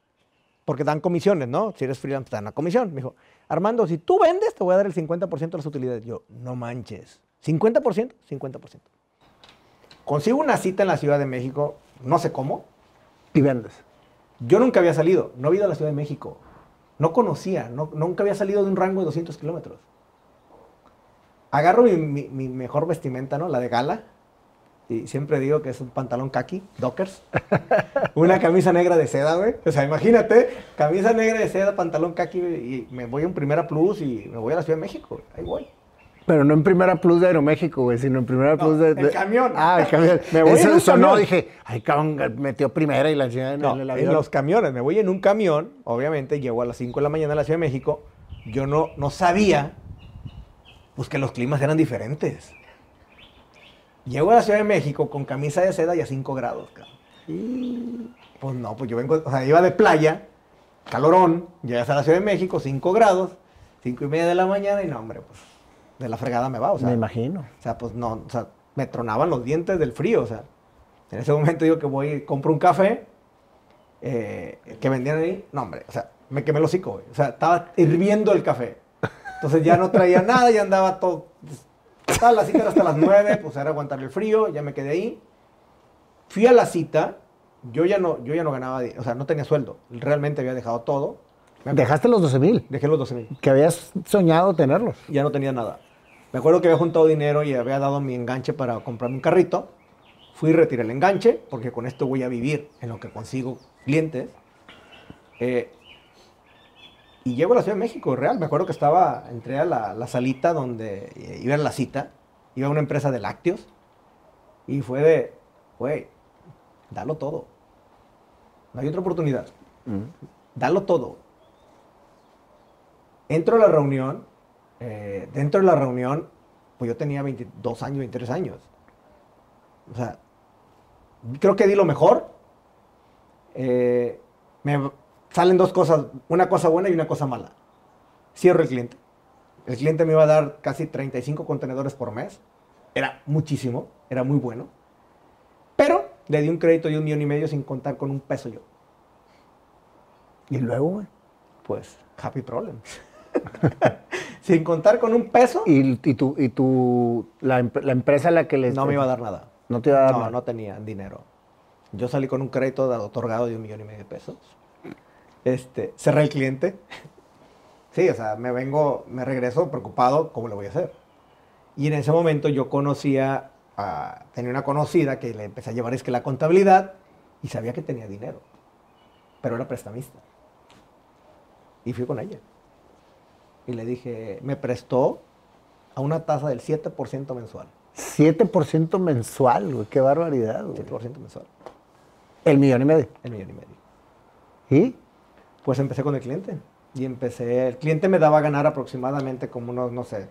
Porque dan comisiones, ¿no? Si eres freelance, te dan una comisión. Me dijo, Armando, si tú vendes, te voy a dar el 50% de las utilidades. Yo, no manches. ¿50%? 50%. Consigo una cita en la Ciudad de México, no sé cómo, Y vendes. yo nunca había salido, no había ido a la Ciudad de México. No conocía, no- nunca había salido de un rango de 200 kilómetros. Agarro mi, mi- mi mejor vestimenta, ¿no? La de gala. Y siempre digo que es un pantalón kaki, Dockers. *laughs* Una camisa negra de seda, güey. O sea, imagínate, camisa negra de seda, pantalón kaki, y me voy en Primera Plus y me voy a la Ciudad de México. Ahí voy. Pero no en Primera Plus de Aeroméxico, güey, sino en Primera No, Plus de, el de- camión. Ah, el camión. *laughs* Me voy Eso en un sonó, camión. dije, ay, cabrón, metió Primera y la en No, el en los camiones. Me voy en un camión, obviamente, llego a las 5 de la mañana a la Ciudad de México. Yo no, no sabía, pues que los climas eran diferentes. Llego a la Ciudad de México con camisa de seda y a 5 grados, cabrón. Pues no, pues yo vengo, o sea, iba de playa, calorón, llegas a la Ciudad de México, 5 grados, 5 y media de la mañana y no, hombre, pues de la fregada me va, o sea. Me imagino. O sea, pues no, o sea, me tronaban los dientes del frío, o sea. En ese momento digo que voy, compro un café eh, que vendían ahí, no hombre, o sea, me quemé el hocico, güey. O sea, estaba hirviendo el café. Entonces ya no traía *laughs* nada, ya andaba todo, la cita era hasta las 9, pues era aguantar el frío, ya me quedé ahí. Fui a la cita, yo ya no, yo ya no ganaba, o sea, no tenía sueldo, realmente había dejado todo. Dejaste los 12 mil, Dejé los 12 mil que habías soñado tenerlos. ya no tenía nada. Me acuerdo que había juntado dinero y había dado mi enganche para comprarme un carrito. Fui y retiré el enganche, porque con esto voy a vivir en lo que consigo clientes. Eh, y llego a la Ciudad de México, real. Me acuerdo que estaba, entré a la, la salita donde eh, iba a la cita. Iba a una empresa de lácteos. Y fue de, güey, dalo todo. No hay otra oportunidad. Dalo todo. Entro a la reunión. Eh, dentro de la reunión, pues yo tenía 22 años, 23 años. O sea, creo que di lo mejor. Eh, me salen dos cosas, una cosa buena y una cosa mala. Cierro el cliente. El cliente me iba a dar casi 35 contenedores por mes. Era muchísimo, era muy bueno. Pero le di un crédito de un millón y medio sin contar con un peso yo. Y luego. Pues, happy problem. *laughs* sin contar con un peso. ¿Y, y, tu, y tu, la, em- la empresa a la que les... No me iba a dar nada. No te iba a dar No, nada. no tenía dinero. Yo salí con un crédito de- otorgado de un millón y medio de pesos. Este, cerré el cliente. *laughs* Sí, o sea, me vengo, me regreso preocupado, ¿cómo le voy a hacer? Y en ese momento yo conocía, a- tenía una conocida que le empecé a llevar es que la contabilidad y sabía que tenía dinero, pero era prestamista. Y fui con ella. Y le dije, me prestó a una tasa del 7% mensual. 7% mensual, güey. Qué barbaridad, güey. 7% mensual. El millón y medio. El millón y medio. ¿Y? Pues empecé con el cliente. Y empecé, el cliente me daba a ganar aproximadamente como unos, no sé,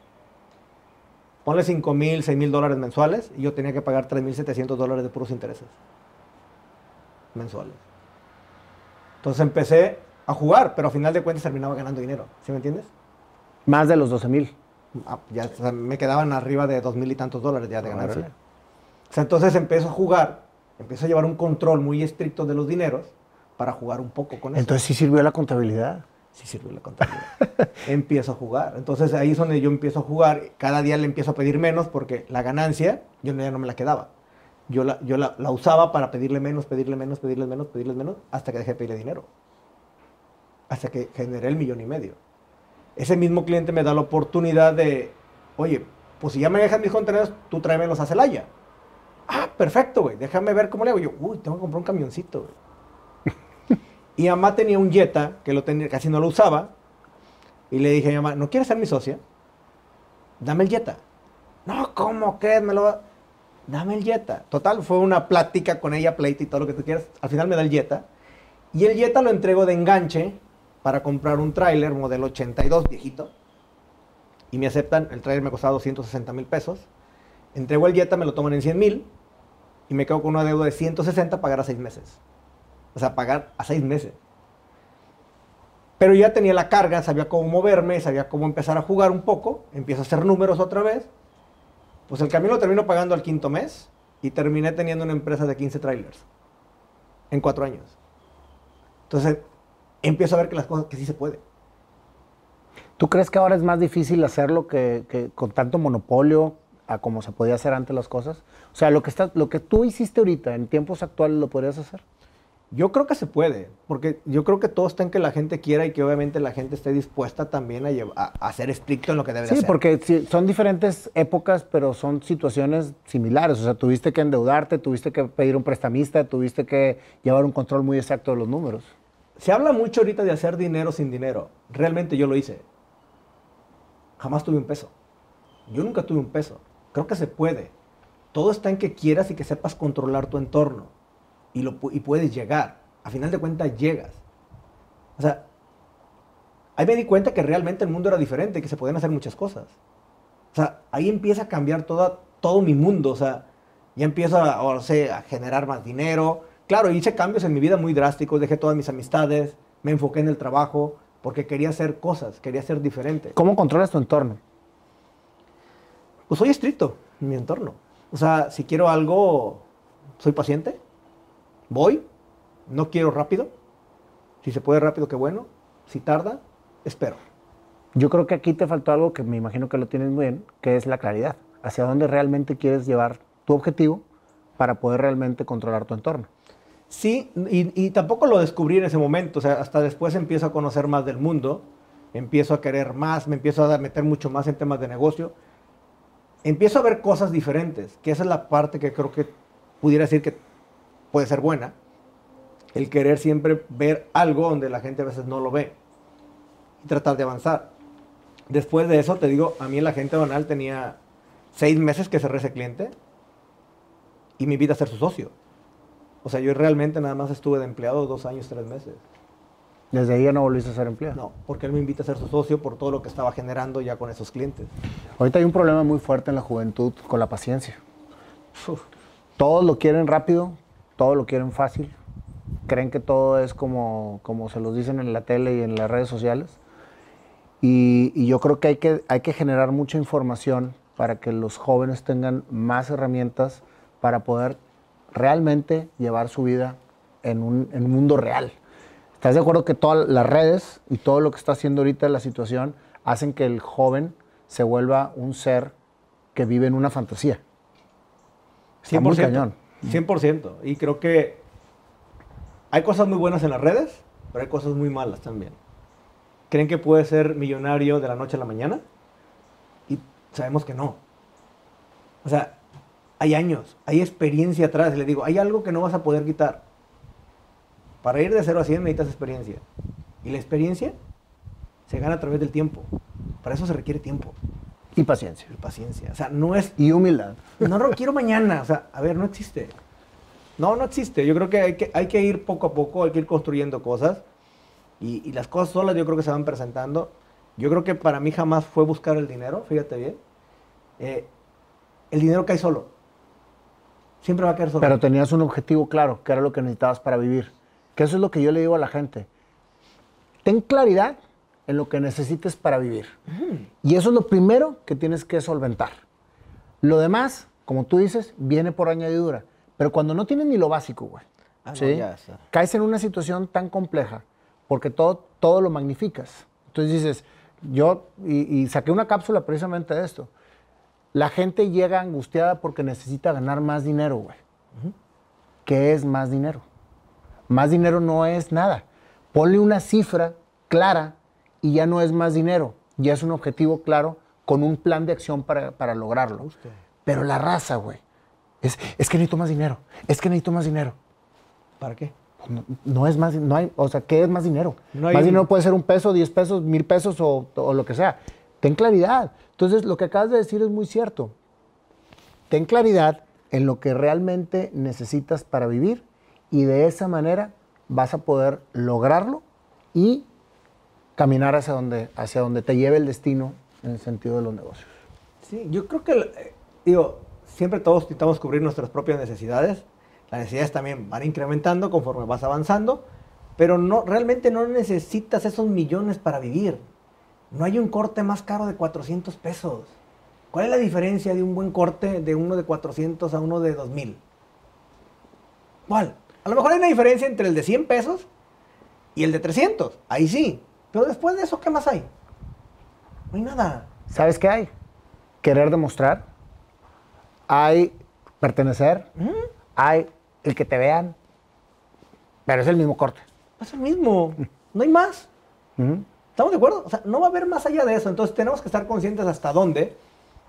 ponle 5 mil, 6 mil dólares mensuales y yo tenía que pagar 3 mil 700 dólares de puros intereses mensuales. Entonces empecé a jugar, pero a final de cuentas terminaba ganando dinero. ¿Sí me entiendes? Más de los 12 mil. Ah, ya o sea, me quedaban arriba de dos mil y tantos dólares ya de ganancia. Órale. O sea, entonces empiezo a jugar, empiezo a llevar un control muy estricto de los dineros para jugar un poco con eso. Entonces sí sirvió la contabilidad. sí sirvió la contabilidad. *laughs* empiezo a jugar. Entonces ahí es donde yo empiezo a jugar. Cada día le empiezo a pedir menos porque la ganancia yo ya no me la quedaba. Yo, la, yo la, la usaba para pedirle menos, pedirle menos, pedirle menos, pedirle menos, hasta que dejé de pedirle dinero. Hasta que generé el millón y medio. Ese mismo cliente me da la oportunidad de, oye, pues si ya me dejan mis contenedores, tú tráemelos a Celaya. Ah, perfecto, güey. Déjame ver cómo le hago. Yo, uy, tengo que comprar un camioncito, güey. *laughs* Y mamá tenía un Jetta que lo tenía, casi no lo usaba. Y le dije a mi mamá, ¿no quieres ser mi socia? Dame el Jetta. No, ¿cómo que me lo va- Dame el Jetta. Total, fue una plática con ella, pleito y todo lo que tú quieras. Al final me da el Jetta. Y el Jetta lo entrego de enganche para comprar un tráiler modelo 82 viejito. Y me aceptan, el tráiler me costaba 260 mil pesos. Entrego el Jetta, me lo toman en 100 mil. Y me quedo con una deuda de 160 pagar a seis meses. O sea, pagar a seis meses. Pero ya tenía la carga, sabía cómo moverme, sabía cómo empezar a jugar un poco. Empiezo a hacer números otra vez. Pues el camión lo termino pagando al quinto mes y terminé teniendo una empresa de 15 trailers en cuatro años. Entonces, empiezo a ver que las cosas, que sí se puede. ¿Tú crees que ahora es más difícil hacerlo que, que con tanto monopolio a como se podía hacer antes las cosas? O sea, lo que, está, lo que tú hiciste ahorita en tiempos actuales lo podrías hacer. Yo creo que se puede, porque yo creo que todo está en que la gente quiera y que obviamente la gente esté dispuesta también a, llev- a, a ser estricto en lo que debe de Sí, hacer. porque sí, son diferentes épocas, pero son situaciones similares. O sea, tuviste que endeudarte, tuviste que pedir un prestamista, tuviste que llevar un control muy exacto de los números. Se habla mucho ahorita de hacer dinero sin dinero. Realmente yo lo hice. Jamás tuve un peso. Yo nunca tuve un peso. Creo que se puede. Todo está en que quieras y que sepas controlar tu entorno. Y, lo, y puedes llegar. A final de cuentas llegas. O sea, ahí me di cuenta que realmente el mundo era diferente y que se podían hacer muchas cosas. O sea, ahí empieza a cambiar toda, todo mi mundo. O sea, ya empiezo a, o a generar más dinero. Claro, hice cambios en mi vida muy drásticos. Dejé todas mis amistades. Me enfoqué en el trabajo porque quería hacer cosas, quería ser diferente. ¿Cómo controlas tu entorno? Pues soy estricto en mi entorno. O sea, si quiero algo, soy paciente. Voy. No quiero rápido. Si se puede rápido, qué bueno. Si tarda, espero. Yo creo que aquí te faltó algo que me imagino que lo tienes muy bien, que es la claridad. Hacia dónde realmente quieres llevar tu objetivo para poder realmente controlar tu entorno. Sí, y, y tampoco lo descubrí en ese momento. O sea, hasta después empiezo a conocer más del mundo. Empiezo a querer más, me empiezo a meter mucho más en temas de negocio. Empiezo a ver cosas diferentes, que esa es la parte que creo que pudiera decir que puede ser buena. El querer siempre ver algo donde la gente a veces no lo ve y tratar de avanzar. Después de eso, te digo, a mí el agente banal tenía seis meses que cerré ese cliente y me invita a ser su socio. O sea, yo realmente nada más estuve de empleado dos años, tres meses. Desde ahí ya no volviste a ser empleado. No, porque él me invita a ser su socio por todo lo que estaba generando ya con esos clientes. Ahorita hay un problema muy fuerte en la juventud con la paciencia. Todos lo quieren rápido, todo lo quieren fácil, creen que todo es como, como se los dicen en la tele y en las redes sociales. Y, y yo creo que hay, que hay que generar mucha información para que los jóvenes tengan más herramientas para poder realmente llevar su vida en un, en un mundo real. ¿Estás de acuerdo que todas las redes y todo lo que está haciendo ahorita la situación hacen que el joven se vuelva un ser que vive en una fantasía? Está 100%. muy cañón. 100%. Y creo que hay cosas muy buenas en las redes, pero hay cosas muy malas también. ¿Creen que puede ser millonario de la noche a la mañana? Y sabemos que no. O sea, hay años, hay experiencia atrás. Le digo, hay algo que no vas a poder quitar. Para ir de 0 a 100 necesitas experiencia. Y la experiencia se gana a través del tiempo. Para eso se requiere tiempo Y paciencia. y paciencia. O sea, no es Y humildad. no lo quiero mañana. O sea, a ver, no existe. No, no existe. Yo creo que hay que, hay que ir poco a poco, hay que ir construyendo cosas. Y, y las cosas solas yo creo que se van presentando. Yo creo que para mí jamás fue buscar el dinero, fíjate bien. Eh, el dinero cae solo. Siempre va a caer solo. Pero tenías un objetivo claro, que era lo que necesitabas para vivir. Que eso es lo que yo le digo a la gente. Ten claridad en lo que necesites para vivir. Y eso es lo primero que tienes que solventar. Lo demás, como tú dices, viene por añadidura. Pero cuando no tienes ni lo básico, güey, Ah, no, ¿sí? ya caes en una situación tan compleja porque todo, todo lo magnificas. Entonces dices, yo, y, y saqué una cápsula precisamente de esto. La gente llega angustiada porque necesita ganar más dinero, güey. ¿Qué es más dinero? Más dinero no es nada. Ponle una cifra clara y ya no es más dinero. Ya es un objetivo claro con un plan de acción para, para lograrlo. Pero la raza, güey, es, es que necesito más dinero. Es que necesito más dinero. ¿Para qué? Pues No, no es más, no hay, o sea, ¿qué es más dinero? No hay más un- dinero puede ser un peso, diez pesos, mil pesos o, o lo que sea. Ten claridad. Entonces, lo que acabas de decir es muy cierto. Ten claridad en lo que realmente necesitas para vivir y de esa manera vas a poder lograrlo y caminar hacia donde, hacia donde te lleve el destino en el sentido de los negocios. Sí, yo creo que, eh, digo, siempre todos necesitamos cubrir nuestras propias necesidades. Las necesidades también van incrementando conforme vas avanzando, pero no, realmente no necesitas esos millones para vivir. No hay un corte más caro de 400 pesos. ¿Cuál es la diferencia de un buen corte de uno de 400 a uno de 2000? ¿Cuál? A lo mejor hay una diferencia entre el de 100 pesos y el de 300. Ahí sí. Pero después de eso, ¿qué más hay? No hay nada. ¿Sabes qué hay? Querer demostrar, hay pertenecer, hay el que te vean, pero es el mismo corte. Es el mismo. No hay más. ¿Estamos de acuerdo? O sea, no va a haber más allá de eso. Entonces tenemos que estar conscientes hasta dónde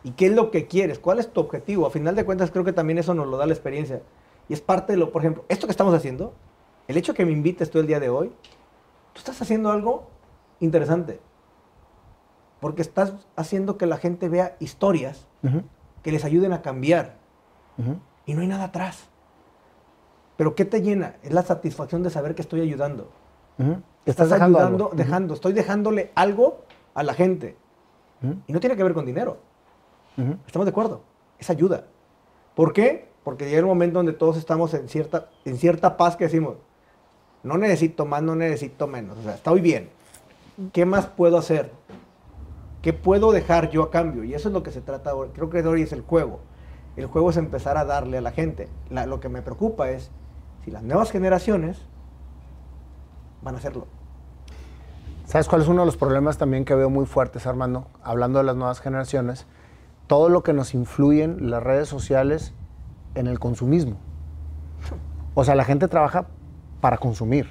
y qué es lo que quieres, cuál es tu objetivo. A final de cuentas creo que también eso nos lo da la experiencia. Y es parte de lo, por ejemplo, esto que estamos haciendo, el hecho que me invites tú el día de hoy, tú estás haciendo algo interesante. Porque estás haciendo que la gente vea historias que les ayuden a cambiar. Y no hay nada atrás. Pero ¿qué te llena? Es la satisfacción de saber que estoy ayudando. Ujú. Estás, dejando ayudando, algo. dejando, estoy dejándole algo a la gente. Y no tiene que ver con dinero. Estamos de acuerdo. Es ayuda. ¿Por qué? Porque llega un momento donde todos estamos en cierta, en cierta paz que decimos, no necesito más, no necesito menos. O sea, estoy bien. ¿Qué más puedo hacer? ¿Qué puedo dejar yo a cambio? Y eso es lo que se trata ahora. Creo que hoy es el juego. El juego es empezar a darle a la gente. La- lo que me preocupa es si las nuevas generaciones van a hacerlo. ¿Sabes cuál es uno de los problemas también que veo muy fuertes, Armando? Hablando de las nuevas generaciones, todo lo que nos influyen las redes sociales en el consumismo. O sea, la gente trabaja para consumir,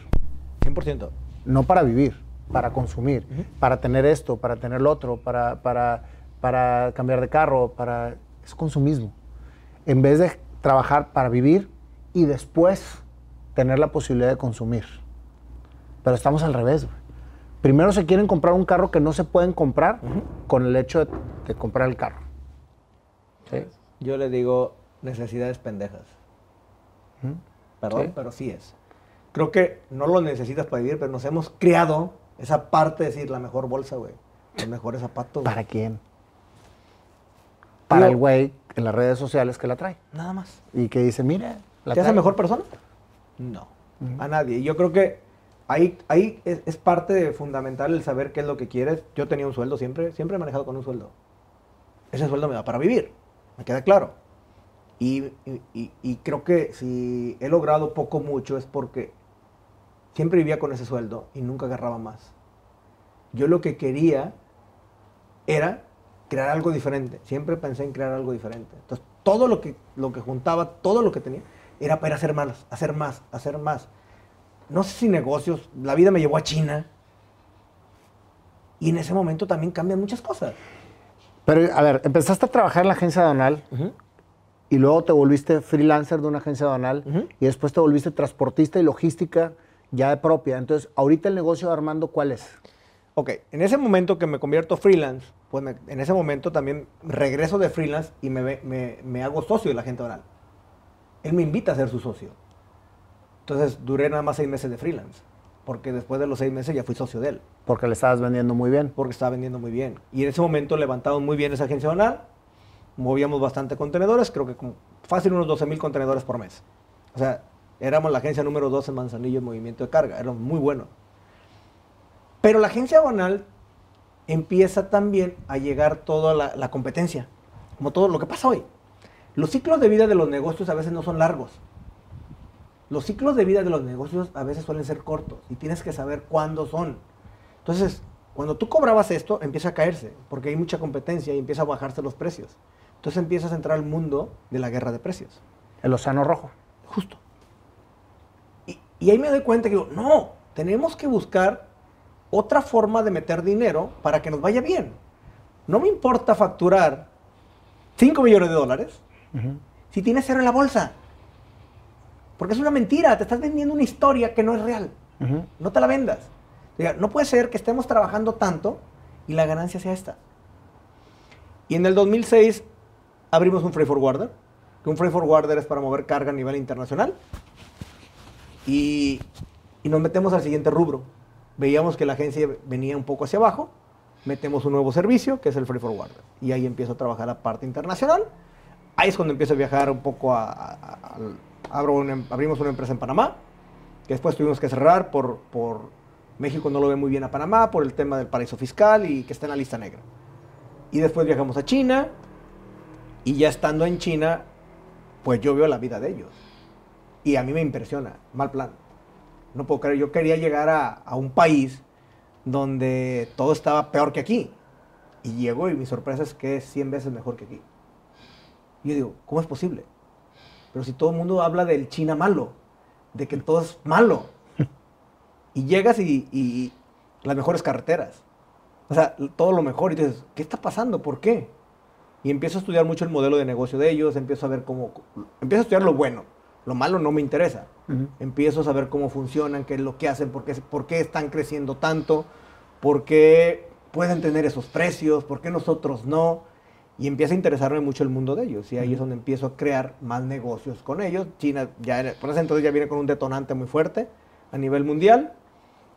100%. no para vivir, para consumir, para tener esto, para tener lo otro, para, para, para cambiar de carro, para... Es consumismo. En vez de trabajar para vivir y después tener la posibilidad de consumir. Pero estamos al revés. güey. Primero se quieren comprar un carro que no se pueden comprar con el hecho de, de comprar el carro. ¿Sí? Yo le digo necesidades pendejas. Perdón, Sí. pero sí es. Creo que no lo necesitas para vivir, pero nos hemos creado esa parte de decir la mejor bolsa, güey. Los mejores zapatos. güey. ¿Para quién? Para el güey en las redes sociales que la trae. Nada más. Y que dice, mira, la ¿Te hace mejor persona? No, a nadie. Yo creo que ahí, ahí es, parte de fundamental el saber qué es lo que quieres. Yo tenía un sueldo siempre, siempre he manejado con un sueldo. Ese sueldo me da para vivir, me queda claro. Y creo que si he logrado poco mucho es porque siempre vivía con ese sueldo y nunca agarraba más. Yo lo que quería era crear algo diferente. Siempre pensé en crear algo diferente. Entonces, todo lo que, lo que juntaba, todo lo que tenía, era para hacer más, hacer más, hacer más. No sé si negocios, la vida me llevó a China. Y en ese momento también cambian muchas cosas. Pero, a ver, empezaste a trabajar en la agencia aduanal y luego te volviste freelancer de una agencia aduanal Ujú. y después te volviste transportista y logística ya de propia. Entonces, ahorita el negocio de Armando, ¿cuál es? Ok, en ese momento que me convierto freelance, pues me- en ese momento también regreso de freelance y me, me, me hago socio de la gente oral. Él me invita a ser su socio. Entonces duré nada más seis meses de freelance, porque después de los seis meses ya fui socio de él, Porque le estabas vendiendo muy bien. porque estaba vendiendo muy bien. Y en ese momento levantamos muy bien esa agencia oral, movíamos bastante contenedores, creo que como fácil unos 12 mil contenedores por mes. O sea, éramos la agencia número 2 en Manzanillo en movimiento de carga, éramos muy buenos. Pero la agencia aduanal empieza también a llegar toda la, la competencia, como todo lo que pasa hoy. Los ciclos de vida de los negocios a veces no son largos. Los ciclos de vida de los negocios a veces suelen ser cortos y tienes que saber cuándo son. Entonces, cuando tú cobrabas esto, empieza a caerse, porque hay mucha competencia y empieza a bajarse los precios. Entonces empiezas a entrar al mundo de la guerra de precios. El océano rojo. Justo. Y, y ahí me doy cuenta que digo, no, tenemos que buscar otra forma de meter dinero para que nos vaya bien. No me importa facturar 5 millones de dólares si tienes cero en la bolsa. Porque es una mentira, te estás vendiendo una historia que no es real. No te la vendas. No puede ser que estemos trabajando tanto y la ganancia sea esta. Y en el 2006 abrimos un freight forwarder, que un freight forwarder es para mover carga a nivel internacional. Y, y nos metemos al siguiente rubro. Veíamos que la agencia venía un poco hacia abajo, metemos un nuevo servicio, que es el freight forwarder. Y ahí empiezo a trabajar la parte internacional. Ahí es cuando empiezo a viajar un poco a... a- em- abrimos una empresa en Panamá, que después tuvimos que cerrar por, por México no lo ve muy bien a Panamá, por el tema del paraíso fiscal y que está en la lista negra. Y después viajamos a China, y ya estando en China, pues yo veo la vida de ellos. Y a mí me impresiona, mal plan. No puedo creer, yo quería llegar a, a un país donde todo estaba peor que aquí. Y llego y mi sorpresa es que es 100 veces mejor que aquí. Y yo digo, ¿cómo es posible? Pero si todo el mundo habla del China malo, de que todo es malo. Y llegas y, y las mejores carreteras. O sea, todo lo mejor. Y dices, ¿qué está pasando? ¿Por qué? Y empiezo a estudiar mucho el modelo de negocio de ellos, empiezo a ver cómo... Empiezo a estudiar lo bueno. Lo malo no me interesa. Empiezo a saber cómo funcionan, qué es lo que hacen, por qué, por qué están creciendo tanto, por qué pueden tener esos precios, por qué nosotros no. Y empieza a interesarme mucho el mundo de ellos. Y ahí es donde empiezo a crear más negocios con ellos. China ya, era- por ese entonces ya viene con un detonante muy fuerte a nivel mundial.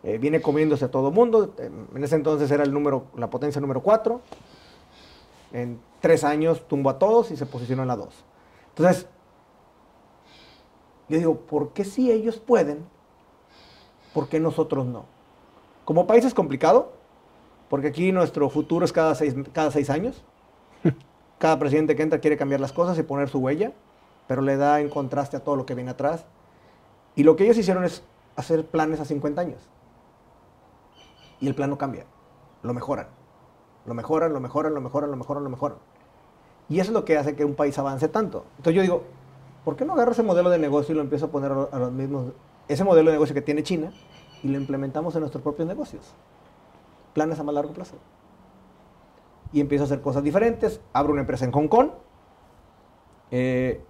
Eh, viene comiéndose a todo mundo. Eh, En ese entonces era el número, la potencia número 4. En tres años tumbó a todos y se posicionó en la 2. Entonces, yo digo, ¿por qué si ellos pueden? ¿Por qué nosotros no? Como país es complicado, porque aquí nuestro futuro es cada seis, cada seis años. Cada presidente que entra quiere cambiar las cosas y poner su huella, pero le da en contraste a todo lo que viene atrás. Y lo que ellos hicieron es hacer planes a 50 años. Y el plan no cambia, lo mejoran. Lo mejoran, lo mejoran, lo mejoran, lo mejoran, lo mejoran. Y eso es lo que hace que un país avance tanto. Entonces yo digo, ¿por qué no agarro ese modelo de negocio y lo empiezo a poner a los mismos, ese modelo de negocio que tiene China y lo implementamos en nuestros propios negocios? Planes a más largo plazo. Y empiezo a hacer cosas diferentes. Abro una empresa en Hong Kong. eh,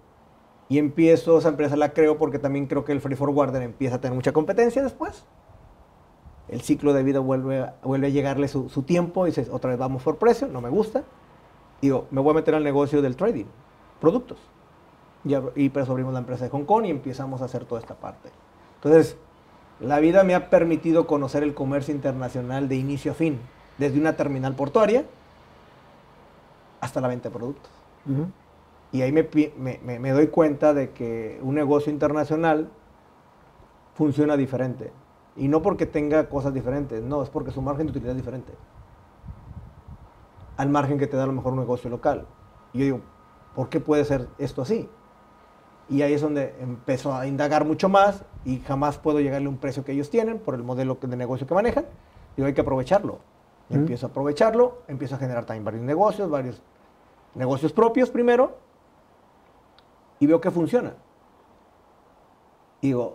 y empiezo, esa empresa la creo porque también creo que el Free Forwarder empieza a tener mucha competencia después. El ciclo de vida vuelve, vuelve a llegarle su, su tiempo y dices, otra vez vamos por precio, no me gusta. Digo, me voy a meter al negocio del trading, productos. Y, y por eso abrimos la empresa de Hong Kong y empezamos a hacer toda esta parte. Entonces, la vida me ha permitido conocer el comercio internacional de inicio a fin, desde una terminal portuaria hasta la venta de productos. Y ahí me, pi- me- me- me doy cuenta de que un negocio internacional funciona diferente. Y no porque tenga cosas diferentes, no, es porque su margen de utilidad es diferente. Al margen que te da a lo mejor un negocio local. Y yo digo, ¿por qué puede ser esto así? Y ahí es donde empezó a indagar mucho más y jamás puedo llegarle a un precio que ellos tienen por el modelo de negocio que manejan. Digo, hay que aprovecharlo. Empiezo a aprovecharlo, empiezo a generar también varios negocios, varios negocios propios primero, y veo que funciona. Y digo,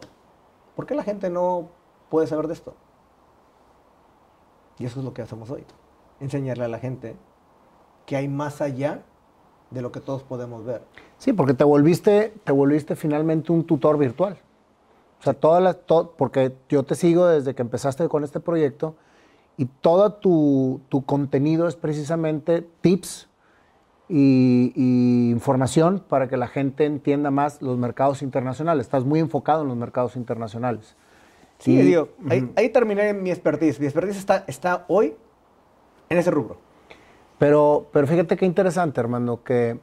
¿por qué la gente no puede saber de esto? Y eso es lo que hacemos hoy. Enseñarle a la gente que hay más allá de lo que todos podemos ver. Sí, porque te volviste, te volviste finalmente un tutor virtual. O sea, toda la, porque yo te sigo desde que empezaste con este proyecto y todo tu, contenido es precisamente tips y, información para que la gente entienda más los mercados internacionales. Estás muy enfocado en los mercados internacionales. Sí, digo, ahí, terminé mi expertise. Mi expertise está, está hoy en ese rubro. Pero, pero fíjate qué interesante, hermano, que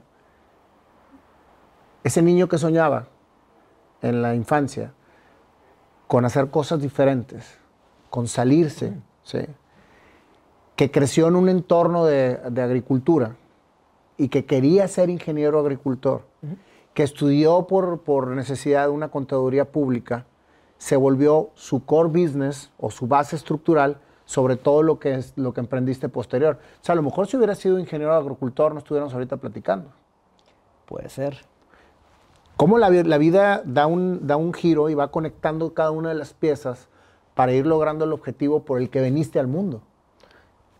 ese niño que soñaba en la infancia con hacer cosas diferentes, con salirse, ¿sí? Que creció en un entorno de, agricultura y que quería ser ingeniero agricultor, que estudió por, por necesidad de una contaduría pública, se volvió su core business o su base estructural sobre todo lo que, es, lo que emprendiste posterior. O sea, a lo mejor si hubiera sido ingeniero agricultor no estuviéramos ahorita platicando. Puede ser. ¿Cómo la, la, vida da un, da un giro y va conectando cada una de las piezas para ir logrando el objetivo por el que veniste al mundo?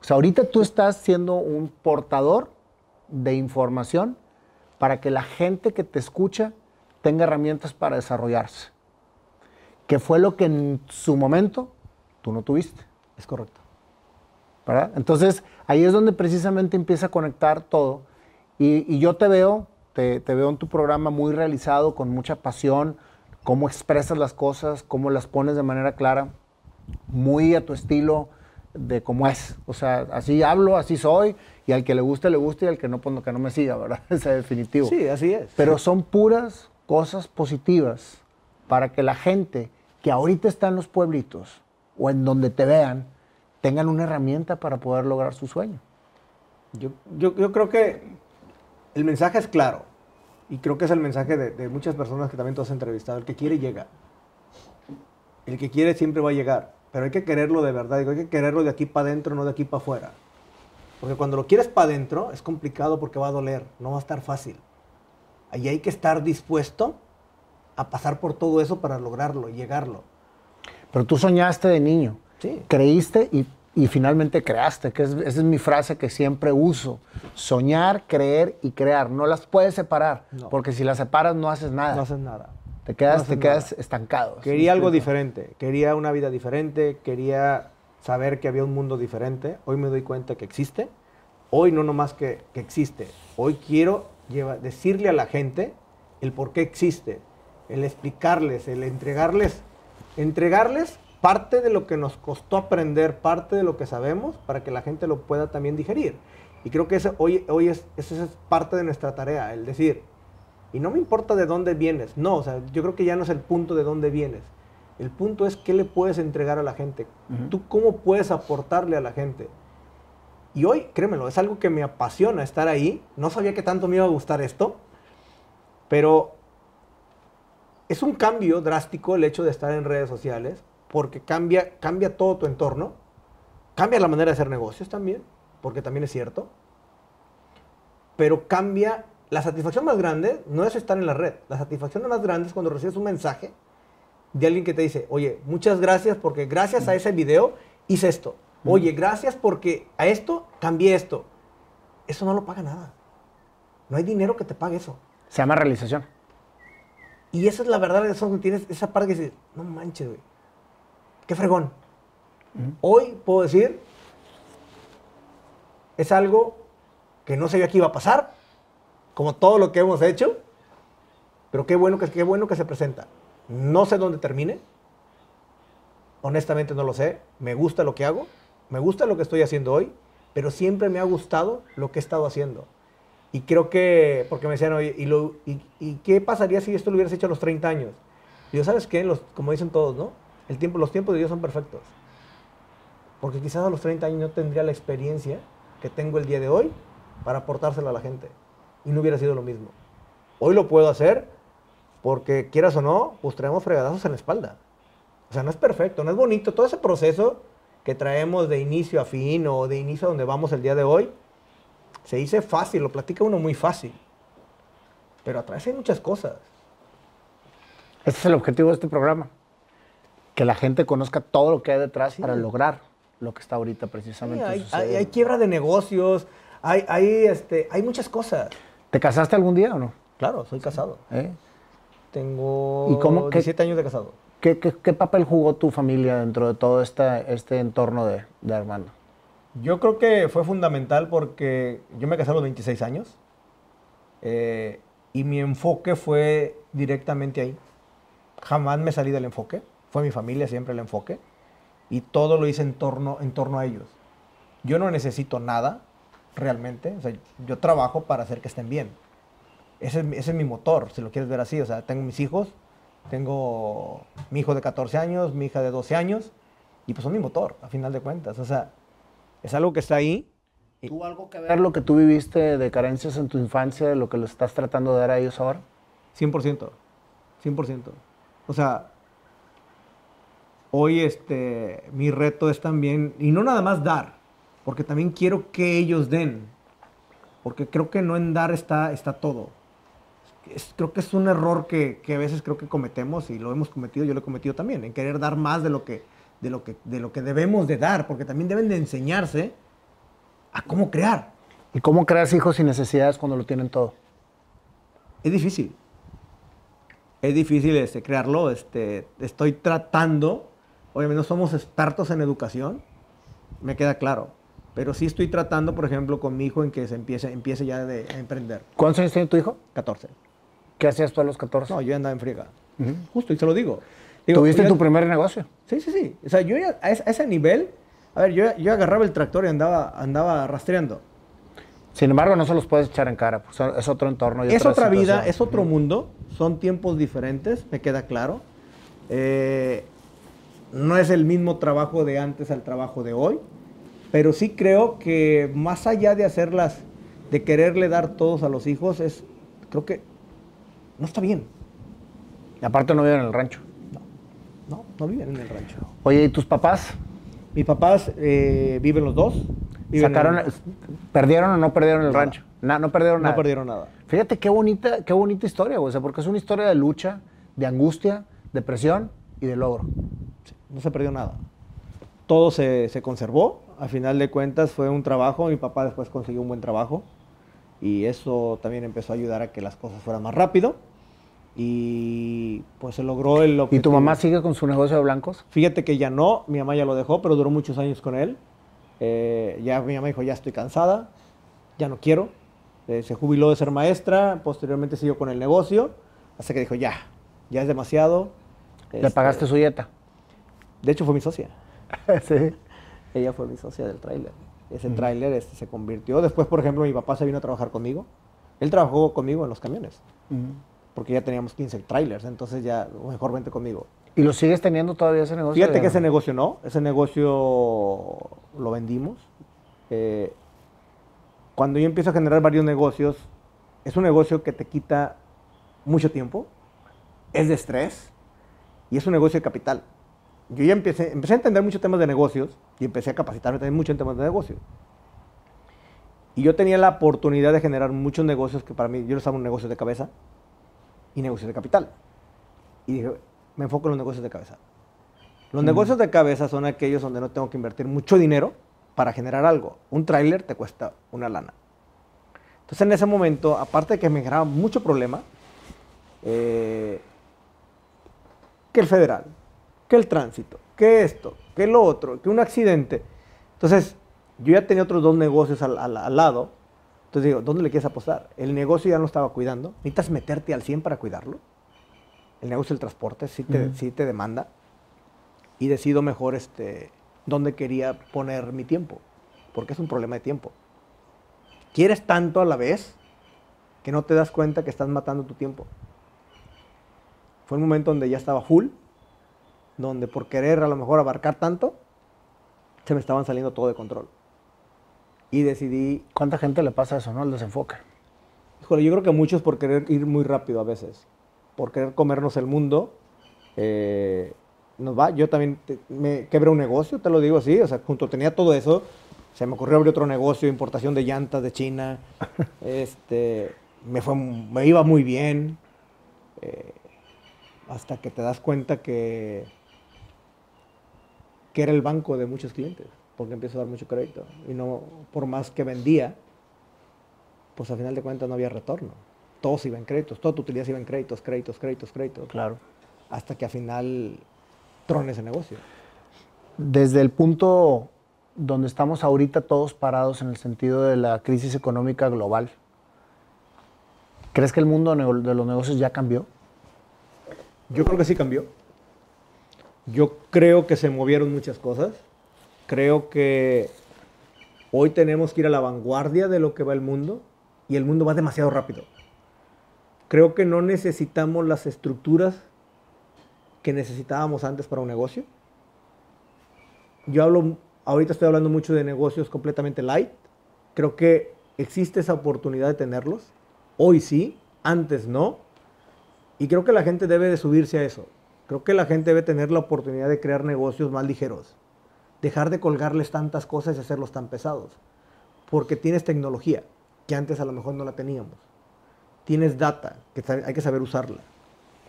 O sea, ahorita tú estás siendo un portador de información para que la gente que te escucha tenga herramientas para desarrollarse. Que fue lo que en su momento tú no tuviste. Es correcto. ¿Verdad? Entonces, ahí es donde precisamente empieza a conectar todo. Y, yo te veo, te, te, veo en tu programa muy realizado, con mucha pasión, cómo expresas las cosas, cómo las pones de manera clara, muy a tu estilo de cómo es. O sea, así hablo, así soy, y al que le guste, le guste, y al que no, pues que no me siga, ¿verdad? *laughs* es definitivo. Sí, así es. Pero son puras cosas positivas para que la gente que ahorita está en los pueblitos o en donde te vean, tengan una herramienta para poder lograr su sueño. Yo, yo, yo creo que el mensaje es claro. Y creo que es el mensaje de, de muchas personas que también tú has entrevistado. El que quiere llega. El que quiere siempre va a llegar pero hay que quererlo de verdad, hay que quererlo de aquí para adentro, no de aquí para afuera. Porque cuando lo quieres para adentro es complicado porque va a doler, no va a estar fácil. Ahí hay que estar dispuesto a pasar por todo eso para lograrlo y llegarlo. Pero tú soñaste de niño, sí. creíste y, finalmente creaste, que esa es mi frase que siempre uso. Soñar, creer y crear. No las puedes separar, porque si las separas no haces nada. No haces nada. Te quedas, te quedas estancado. Quería algo diferente, quería una vida diferente, quería saber que había un mundo diferente. Hoy me doy cuenta que existe. Hoy no nomás que, que existe. Hoy quiero decirle a la gente el por qué existe, el explicarles, el entregarles, entregarles parte de lo que nos costó aprender, parte de lo que sabemos, para que la gente lo pueda también digerir. Y creo que hoy, hoy es, esa es parte de nuestra tarea, el decir, y no me importa de dónde vienes. No, o sea, yo creo que ya no es el punto de dónde vienes. El punto es qué le puedes entregar a la gente. Tú cómo puedes aportarle a la gente. Y hoy, créemelo, es algo que me apasiona estar ahí. No sabía que tanto me iba a gustar esto, pero es un cambio drástico el hecho de estar en redes sociales, porque cambia, cambia todo tu entorno, cambia la manera de hacer negocios también, porque también es cierto, pero cambia la satisfacción más grande no es estar en la red. La satisfacción más grande es cuando recibes un mensaje de alguien que te dice, oye, muchas gracias porque gracias a ese video hice esto. Oye, gracias porque a esto cambié esto. Eso no lo paga nada. No hay dinero que te pague eso. Se llama realización. Y esa es la verdad, eso tienes esa parte que dices, no manches, güey. Qué fregón. Hoy puedo decir, es algo que no sabía que iba a pasar, como todo lo que hemos hecho, pero qué bueno que, qué bueno que se presenta. No sé dónde termine, honestamente no lo sé, me gusta lo que hago, me gusta lo que estoy haciendo hoy, pero siempre me ha gustado lo que he estado haciendo. Y creo que, porque me decían, oye, ¿y, lo, y, qué pasaría si esto lo hubieras hecho a los 30 años? Y yo, ¿sabes qué? Como dicen todos, ¿no? El tiempo, los tiempos de Dios son perfectos. Porque quizás a los 30 años no tendría la experiencia que tengo el día de hoy para aportársela a la gente. Y no hubiera sido lo mismo. Hoy lo puedo hacer porque, quieras o no, pues traemos fregadazos en la espalda. O sea, no es perfecto, no es bonito. Todo ese proceso que traemos de inicio a fin o de inicio a donde vamos el día de hoy, se dice fácil, lo platica uno muy fácil. Pero atrás hay muchas cosas. Este es el objetivo de este programa. Que la gente conozca todo lo que hay detrás Sí. para lograr lo que está ahorita precisamente Sí, hay, hay- hay quiebra de negocios, hay, hay, este, hay muchas cosas. ¿Te casaste algún día o no? Claro, soy casado. ¿Eh? Tengo ¿Y cómo que- 17 años de casado. ¿Qué, qué, qué papel jugó tu familia dentro de todo este, este entorno de, de Armando? Yo creo que fue fundamental porque yo me casé a los 26 años eh, y mi enfoque fue directamente ahí. Jamás me salí del enfoque. Fue mi familia siempre el enfoque. Y todo lo hice en torno, en torno a ellos. Yo no necesito nada realmente. O sea, yo trabajo para hacer que estén bien. Ese es, mi- ese es mi motor, si lo quieres ver así. O sea, tengo mis hijos. Tengo mi hijo de 14 años, mi hija de 12 años. Y pues son mi motor, a final de cuentas. O sea, es algo que está ahí. Y- ¿Tuvo algo que ver lo que tú viviste de carencias en tu infancia, de lo que le estás tratando de dar a ellos ahora? 100%. 100%. O sea, hoy este, mi reto es también, y no nada más dar, porque también quiero que ellos den. Porque creo que no en dar está, está todo. Es- creo que es un error que, que a veces creo que cometemos y lo hemos cometido, yo lo he cometido también, en querer dar más de lo que, de lo que, de lo que debemos de dar, porque también deben de enseñarse a cómo crear. ¿Y cómo creas hijos sin necesidades cuando lo tienen todo? Es difícil. Es difícil este, crearlo. Este, estoy tratando, obviamente no somos expertos en educación, me queda claro. Pero sí estoy tratando, por ejemplo, con mi hijo en que se empiece, empiece ya de, a emprender. ¿Cuántos años tiene tu hijo? 14. ¿Qué hacías tú a los 14? No, yo andaba en friega. Justo, y se lo digo. Digo, ¿Tuviste ya- tu primer negocio? Sí, sí, sí. O sea, yo ya a ese, a ese nivel, a ver, yo, yo agarraba el tractor y andaba, andaba rastreando. Sin embargo, no se los puedes echar en cara, pues, es otro entorno. y es otra vida, situación. es otro mundo, son tiempos diferentes, me queda claro. Eh, no es el mismo trabajo de antes al trabajo de hoy, pero sí creo que más allá de hacerlas, de quererle dar todos a los hijos, es, creo que no está bien. Y aparte no viven en el rancho. No, no viven en el rancho. Oye, ¿y tus papás? Mis papás eh, viven los dos. viven Sacaron, ¿Perdieron o no perdieron el Nada. rancho? Na- no perdieron no nada. perdieron nada. Fíjate qué bonita, qué bonita historia, güey. O sea, porque es una historia de lucha, de angustia, depresión y de logro. no se perdió nada. Todo se, se conservó. Al final de cuentas fue un trabajo. Mi papá después consiguió un buen trabajo. Y eso también empezó a ayudar a que las cosas fueran más rápido. Y pues se logró el ¿Y tu objetivo. mamá sigue con su negocio de blancos? Fíjate que ya no. Mi mamá ya lo dejó, pero duró muchos años con él. Eh, ya mi mamá dijo, ya estoy cansada. Ya no quiero. Eh, se jubiló de ser maestra. Posteriormente siguió con el negocio. Hasta que dijo, ya. Ya es demasiado. ¿Le Este, pagaste su dieta? De hecho fue mi socia. *laughs* sí. Ella fue mi socia del tráiler. Ese tráiler este, se convirtió. Después, por ejemplo, mi papá se vino a trabajar conmigo. Él trabajó conmigo en los camiones, porque ya teníamos 15 trailers, entonces ya mejor vente conmigo. ¿Y lo sigues teniendo todavía ese negocio? Fíjate que ese negocio no, ese negocio lo vendimos. Eh, cuando yo empiezo a generar varios negocios, es un negocio que te quita mucho tiempo, es de estrés y es un negocio de capital. Yo ya empecé, empecé a entender muchos temas de negocios y empecé a capacitarme también mucho en temas de negocios. Y yo tenía la oportunidad de generar muchos negocios que para mí, yo les llamo negocios de cabeza y negocios de capital. Y dije, me enfoco en los negocios de cabeza. Los negocios de cabeza son aquellos donde no tengo que invertir mucho dinero para generar algo. Un tráiler te cuesta una lana. Entonces en ese momento, aparte de que me generaba mucho problema, eh, que el federal, que el tránsito, que esto, que lo otro, que un accidente. Entonces, yo ya tenía otros dos negocios al, al- al lado. Entonces digo, ¿dónde le quieres apostar? El negocio ya no estaba cuidando. ¿Necesitas meterte al 100 para cuidarlo? El negocio del transporte sí te, sí te demanda. Y decido mejor este, dónde quería poner mi tiempo. Porque es un problema de tiempo. Quieres tanto a la vez que no te das cuenta que estás matando tu tiempo. Fue un momento donde ya estaba full, donde por querer a lo mejor abarcar tanto, se me estaban saliendo todo de control. Y decidí... ¿Cuánta gente le pasa eso, no? El desenfoque. Híjole, yo creo que muchos por querer ir muy rápido a veces. Por querer comernos el mundo. Eh, nos va. Yo también me quebré un negocio, te lo digo así. O sea, junto tenía todo eso. Se me ocurrió abrir otro negocio, importación de llantas de China. *laughs* este, me, fue, me iba muy bien. Eh, hasta que te das cuenta que, que era el banco de muchos clientes, porque empiezo a dar mucho crédito. Y no, por más que vendía, pues al final de cuentas no había retorno. Todos iban en créditos, toda tu utilidad iba en créditos, créditos, créditos, créditos. Claro. Hasta que al final trone ese negocio. Desde el punto donde estamos ahorita todos parados en el sentido de la crisis económica global, ¿crees que el mundo de los negocios ya cambió? Yo creo que sí cambió. Yo creo que se movieron muchas cosas. Creo que hoy tenemos que ir a la vanguardia de lo que va el mundo y el mundo va demasiado rápido. Creo que no necesitamos las estructuras que necesitábamos antes para un negocio. Yo hablo, ahorita estoy hablando mucho de negocios completamente light. Creo que existe esa oportunidad de tenerlos. Hoy sí, antes no. Y creo que la gente debe de subirse a eso. Creo que la gente debe tener la oportunidad de crear negocios más ligeros. Dejar de colgarles tantas cosas y hacerlos tan pesados. Porque tienes tecnología, que antes a lo mejor no la teníamos. Tienes data, que hay que saber usarla.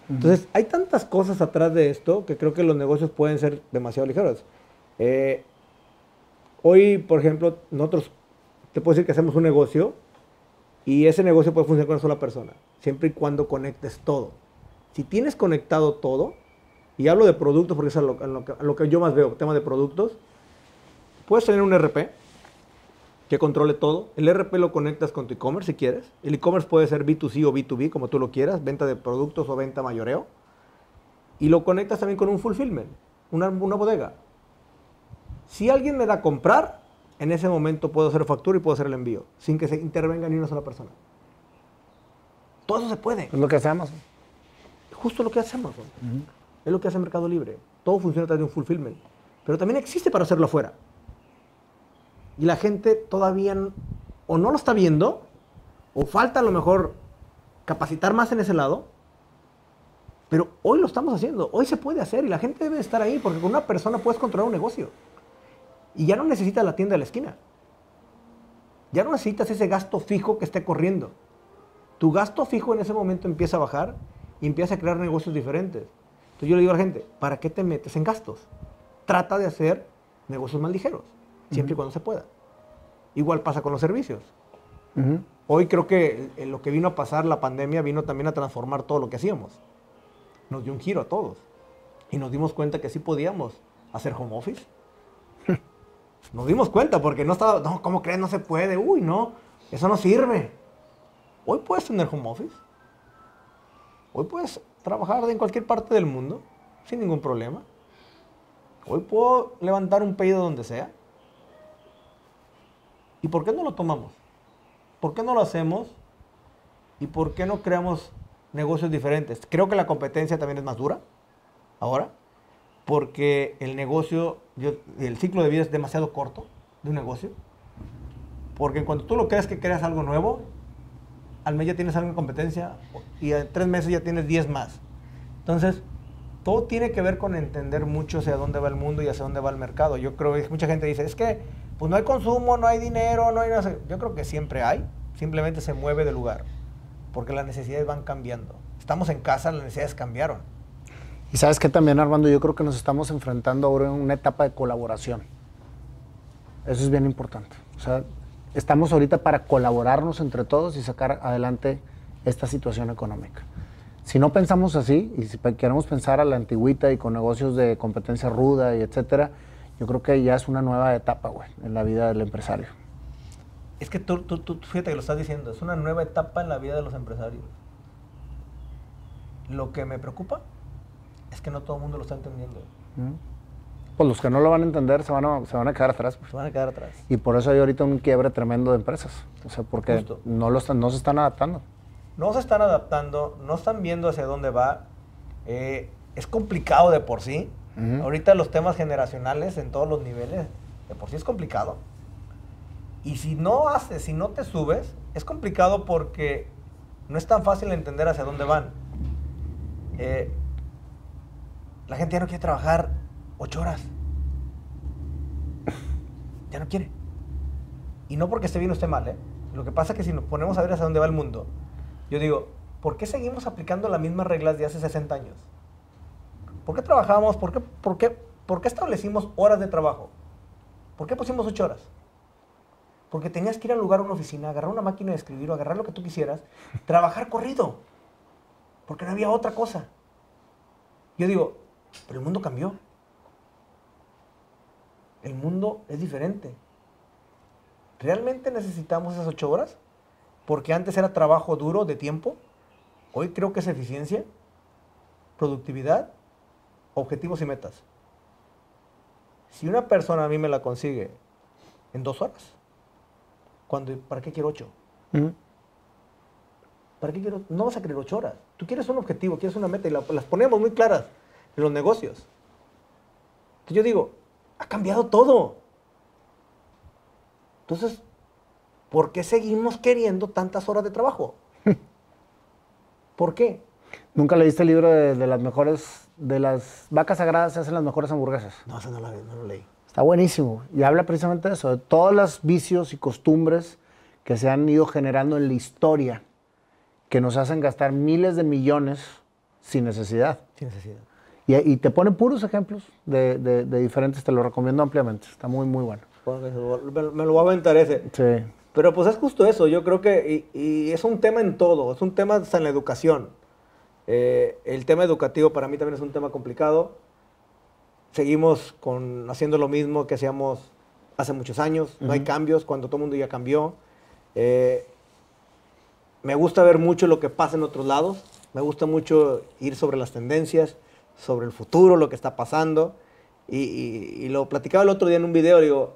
Entonces, hay tantas cosas atrás de esto que creo que los negocios pueden ser demasiado ligeros. Eh, hoy, por ejemplo, nosotros, te puedo decir que hacemos un negocio y ese negocio puede funcionar con una sola persona, siempre y cuando conectes todo. Si tienes conectado todo, y hablo de productos porque es a lo, que, yo más veo, tema de productos, puedes tener un RP que controle todo. El RP lo conectas con tu e-commerce si quieres. El e-commerce puede ser B2C o B2B, como tú lo quieras, venta de productos o venta mayoreo. Y lo conectas también con un fulfillment, una, una bodega. Si alguien me da a comprar, en ese momento puedo hacer factura y puedo hacer el envío, sin que se intervenga ni una sola persona. Todo eso se puede. Es lo que hacemos justo lo que hace Amazon. Es lo que hace Mercado Libre. Todo funciona a través de un fulfillment. Pero también existe para hacerlo afuera. Y la gente todavía o no lo está viendo, o falta a lo mejor capacitar más en ese lado. Pero hoy lo estamos haciendo. Hoy se puede hacer y la gente debe estar ahí porque con una persona puedes controlar un negocio. Y ya no necesitas la tienda de la esquina. Ya no necesitas ese gasto fijo que esté corriendo. Tu gasto fijo en ese momento empieza a bajar y empieza a crear negocios diferentes. Entonces yo le digo a la gente, ¿para qué te metes en gastos? Trata de hacer negocios más ligeros, siempre y cuando se pueda. Igual pasa con los servicios. Hoy creo que lo que vino a pasar, la pandemia, vino también a transformar todo lo que hacíamos. Nos dio un giro a todos. Y nos dimos cuenta que sí podíamos hacer home office. *laughs* nos dimos cuenta porque no estaba, no, ¿cómo crees? No se puede. Uy, no, eso no sirve. Hoy puedes tener home office. Hoy puedes trabajar en cualquier parte del mundo sin ningún problema. Hoy puedo levantar un pedido donde sea. ¿Y por qué no lo tomamos? ¿Por qué no lo hacemos? ¿Y por qué no creamos negocios diferentes? Creo que la competencia también es más dura ahora, porque el negocio, el ciclo de vida es demasiado corto de un negocio. Porque en cuanto tú lo creas que creas algo nuevo, al mes ya tienes algo en competencia y en tres meses ya tienes 10 más. Entonces, todo tiene que ver con entender mucho hacia dónde va el mundo y hacia dónde va el mercado. Yo creo que mucha gente dice, es que pues no hay consumo, no hay dinero, no hay nada. Yo creo que siempre hay, simplemente se mueve de lugar, porque las necesidades van cambiando. Estamos en casa, las necesidades cambiaron. Y sabes que también, Armando, yo creo que nos estamos enfrentando ahora en una etapa de colaboración. Eso es bien importante. O sea, estamos ahorita para colaborarnos entre todos y sacar adelante esta situación económica. Si no pensamos así, y si queremos pensar a la antigüita y con negocios de competencia ruda y etcétera, yo creo que ya es una nueva etapa, güey, en la vida del empresario. Es que tú, tú, tú, fíjate que lo estás diciendo, es una nueva etapa en la vida de los empresarios. Lo que me preocupa es que no todo el mundo lo está entendiendo. Pues los que no lo van a entender se van a, se van a quedar atrás. Se van a quedar atrás. Y por eso hay ahorita un quiebre tremendo de empresas. O sea, porque no, lo están, no se están adaptando. No se están adaptando, no están viendo hacia dónde va. Eh, es complicado de por sí. Ahorita los temas generacionales en todos los niveles, de por sí es complicado. Y si no haces, si no te subes, es complicado porque no es tan fácil entender hacia dónde van. Eh, la gente ya no quiere trabajar ocho horas. Ya no quiere. Y no porque esté bien o esté mal, ¿eh? Lo que pasa es que si nos ponemos a ver hacia dónde va el mundo, yo digo, ¿por qué seguimos aplicando las mismas reglas de hace 60 años? ¿Por qué trabajamos? ¿Por qué, por qué, establecimos horas de trabajo? ¿Por qué pusimos ocho horas? Porque tenías que ir al lugar a una oficina, agarrar una máquina de escribir o agarrar lo que tú quisieras, trabajar corrido. Porque no había otra cosa. Yo digo, pero el mundo cambió. El mundo es diferente. ¿Realmente necesitamos esas ocho horas? Porque antes era trabajo duro de tiempo. Hoy creo que es eficiencia, productividad, objetivos y metas. Si una persona a mí me la consigue en dos horas, cuando, ¿para qué quiero ocho? ¿Para qué quiero? No vas a querer ocho horas. Tú quieres un objetivo, quieres una meta y las ponemos muy claras en los negocios. Entonces yo digo, ha cambiado todo. Entonces, ¿por qué seguimos queriendo tantas horas de trabajo? *laughs* ¿Por qué? ¿Nunca leíste el libro de, las mejores, de las vacas sagradas se hacen las mejores hamburguesas? No, eso no, no lo leí. Está buenísimo. Y habla precisamente de eso, de todos los vicios y costumbres que se han ido generando en la historia, que nos hacen gastar miles de millones sin necesidad. Sin necesidad. Y, te pone puros ejemplos de, diferentes, te lo recomiendo ampliamente. Está muy, muy bueno. Me, lo voy a aventar ese. Sí. Pero pues es justo eso, yo creo que, y, es un tema en todo, es un tema en la educación. Eh, el tema educativo para mí también es un tema complicado. Seguimos con, haciendo lo mismo que hacíamos hace muchos años, no hay cambios cuando todo el mundo ya cambió. Eh, me gusta ver mucho lo que pasa en otros lados, me gusta mucho ir sobre las tendencias, sobre el futuro, lo que está pasando. Y, lo platicaba el otro día en un video, digo,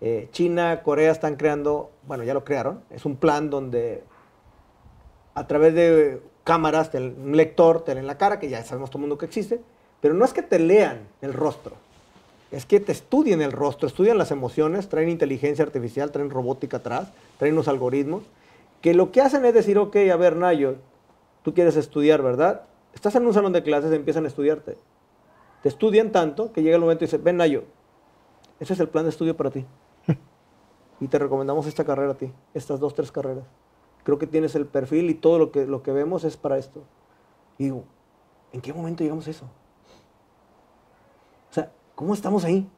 eh, China, Corea están creando, bueno, ya lo crearon, es un plan donde a través de cámaras, un lector, te leen la cara, que ya sabemos todo el mundo que existe, pero no es que te lean el rostro, es que te estudien el rostro, estudian las emociones, traen inteligencia artificial, traen robótica atrás, traen unos algoritmos, que lo que hacen es decir, ok, a ver, Nayo, tú quieres estudiar, ¿verdad? Estás en un salón de clases, empiezan a estudiarte. Te estudian tanto que llega el momento y dice, ven Nayo, ese es el plan de estudio para ti. *laughs* y te recomendamos esta carrera a ti, estas dos, tres carreras. Creo que tienes el perfil y todo lo que, lo que vemos es para esto. Y digo, ¿en qué momento llegamos a eso? O sea, ¿cómo estamos ahí?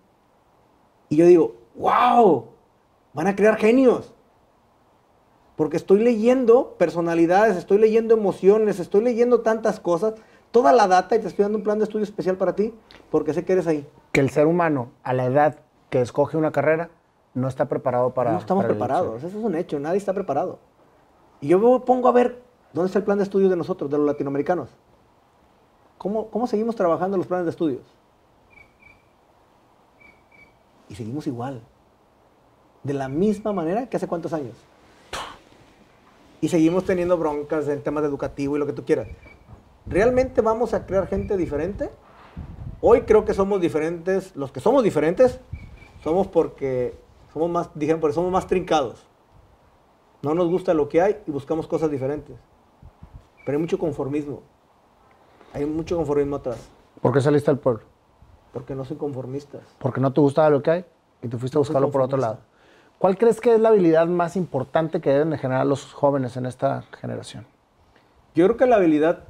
Y yo digo, wow, van a crear genios. Porque estoy leyendo personalidades, estoy leyendo emociones, estoy leyendo tantas cosas, toda la data y te estoy dando un plan de estudio especial para ti, porque sé que eres ahí. Que el ser humano, a la edad que escoge una carrera, no está preparado para... No estamos preparados, eso es un hecho, nadie está preparado. Y yo me pongo a ver dónde está el plan de estudio de nosotros, de los latinoamericanos. ¿Cómo, cómo seguimos trabajando los planes de estudios? Y seguimos igual. De la misma manera que hace cuántos años y seguimos teniendo broncas en temas educativos y lo que tú quieras. ¿Realmente vamos a crear gente diferente? Hoy creo que somos diferentes, los que somos diferentes, somos porque somos más, dijeron, porque somos más trincados. No nos gusta lo que hay y buscamos cosas diferentes. Pero hay mucho conformismo. Hay mucho conformismo atrás. ¿Por qué saliste al pueblo? Porque no soy conformista. Porque no te gustaba lo que hay y tú fuiste a buscarlo por otro lado. ¿Cuál crees que es la habilidad más importante que deben de generar los jóvenes en esta generación? Yo creo que la habilidad,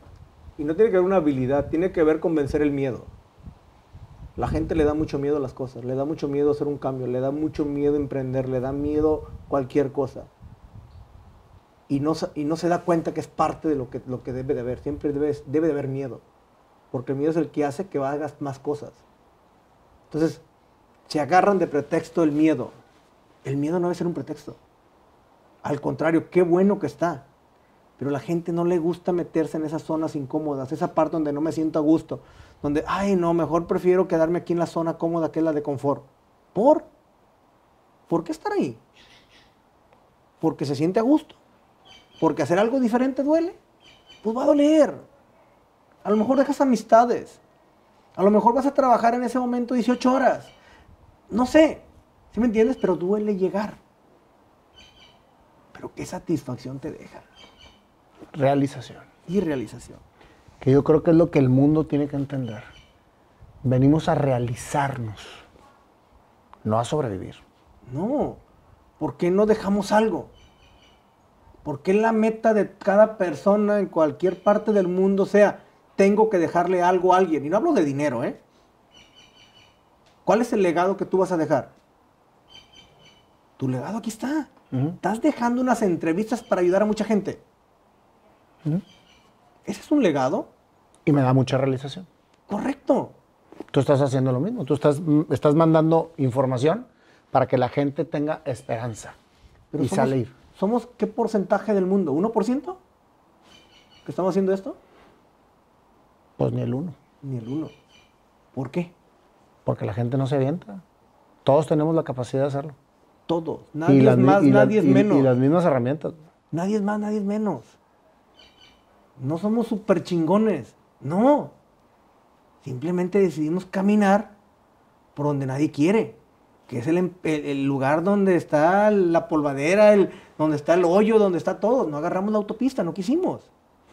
y no tiene que ver una habilidad, tiene que ver con vencer el miedo. La gente le da mucho miedo a las cosas, le da mucho miedo hacer un cambio, le da mucho miedo emprender, le da miedo cualquier cosa. Y no, y no se da cuenta que es parte de lo que, lo que debe de haber. Siempre debe, debe de haber miedo. Porque el miedo es el que hace que hagas más cosas. Entonces, se agarran de pretexto el miedo el miedo no debe ser un pretexto. Al contrario, qué bueno que está. Pero la gente no le gusta meterse en esas zonas incómodas, esa parte donde no me siento a gusto, donde, ay, no, mejor prefiero quedarme aquí en la zona cómoda que es la de confort. ¿Por? ¿Por qué estar ahí? Porque se siente a gusto. Porque hacer algo diferente duele. Pues va a doler. A lo mejor dejas amistades. A lo mejor vas a trabajar en ese momento 18 horas. No sé. ¿Sí me entiendes? Pero duele llegar. Pero qué satisfacción te deja. Realización. Y realización. Que yo creo que es lo que el mundo tiene que entender. Venimos a realizarnos, no a sobrevivir. No. ¿Por qué no dejamos algo? ¿Por qué la meta de cada persona en cualquier parte del mundo sea, tengo que dejarle algo a alguien? Y no hablo de dinero, ¿eh? ¿Cuál es el legado que tú vas a dejar? Tu legado aquí está. Estás dejando unas entrevistas para ayudar a mucha gente. ¿Ese es un legado? Y me da mucha realización. Correcto. Tú estás haciendo lo mismo. Tú estás, estás mandando información para que la gente tenga esperanza Pero y somos- salir. ¿Somos qué porcentaje del mundo? ¿1%? ¿Que estamos haciendo esto? Pues ni el uno. Ni el 1. ¿Por qué? Porque la gente no se avienta. Todos tenemos la capacidad de hacerlo. Todos. Nadie es más, y nadie es menos. Y las mismas herramientas. Nadie es más, nadie es menos. No somos súper chingones. No. Simplemente decidimos caminar por donde nadie quiere. Que es el, em- el- el lugar donde está la polvadera, el, donde está el hoyo, donde está todo. No agarramos la autopista, no quisimos.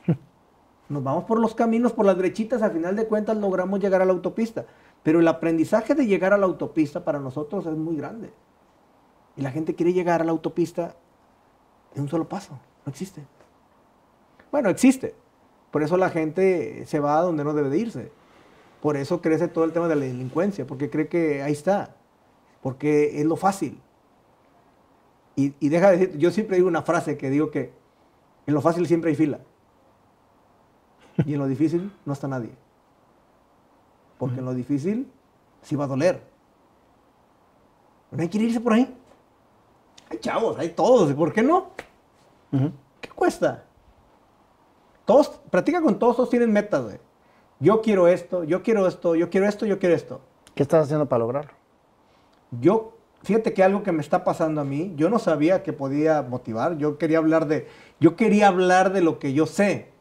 *laughs* Nos vamos por los caminos, por las brechitas, al final de cuentas logramos llegar a la autopista. Pero el aprendizaje de llegar a la autopista para nosotros es muy grande. Y la gente quiere llegar a la autopista en un solo paso. No existe. Bueno, existe. Por eso la gente se va a donde no debe de irse. Por eso crece todo el tema de la delincuencia, porque cree que ahí está. Porque es lo fácil. Y, y deja de decir, yo siempre digo una frase que digo que en lo fácil siempre hay fila. Y en lo difícil no está nadie. Porque en lo difícil sí va a doler. No hay que irse por ahí. Hay chavos, hay todos. ¿Por qué no? ¿Qué cuesta? Todos, practica con todos, todos tienen metas, güey. Yo quiero esto, yo quiero esto, yo quiero esto, yo quiero esto. ¿Qué estás haciendo para lograrlo? Yo, fíjate que algo que me está pasando a mí, yo no sabía que podía motivar, yo quería hablar de, yo quería hablar de lo que yo sé.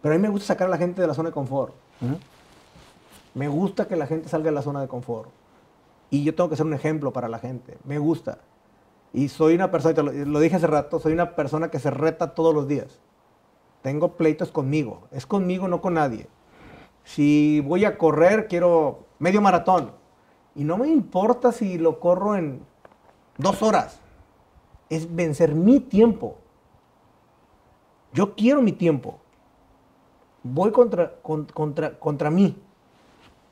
Pero a mí me gusta sacar a la gente de la zona de confort. Me gusta que la gente salga de la zona de confort. Y yo tengo que ser un ejemplo para la gente. Me gusta. Y soy una persona, lo, dije hace rato, soy una persona que se reta todos los días. Tengo pleitos conmigo. Es conmigo, no con nadie. Si voy a correr, quiero medio maratón. Y no me importa si lo corro en dos horas. Es vencer mi tiempo. Yo quiero mi tiempo. Voy contra, con- contra, contra mí.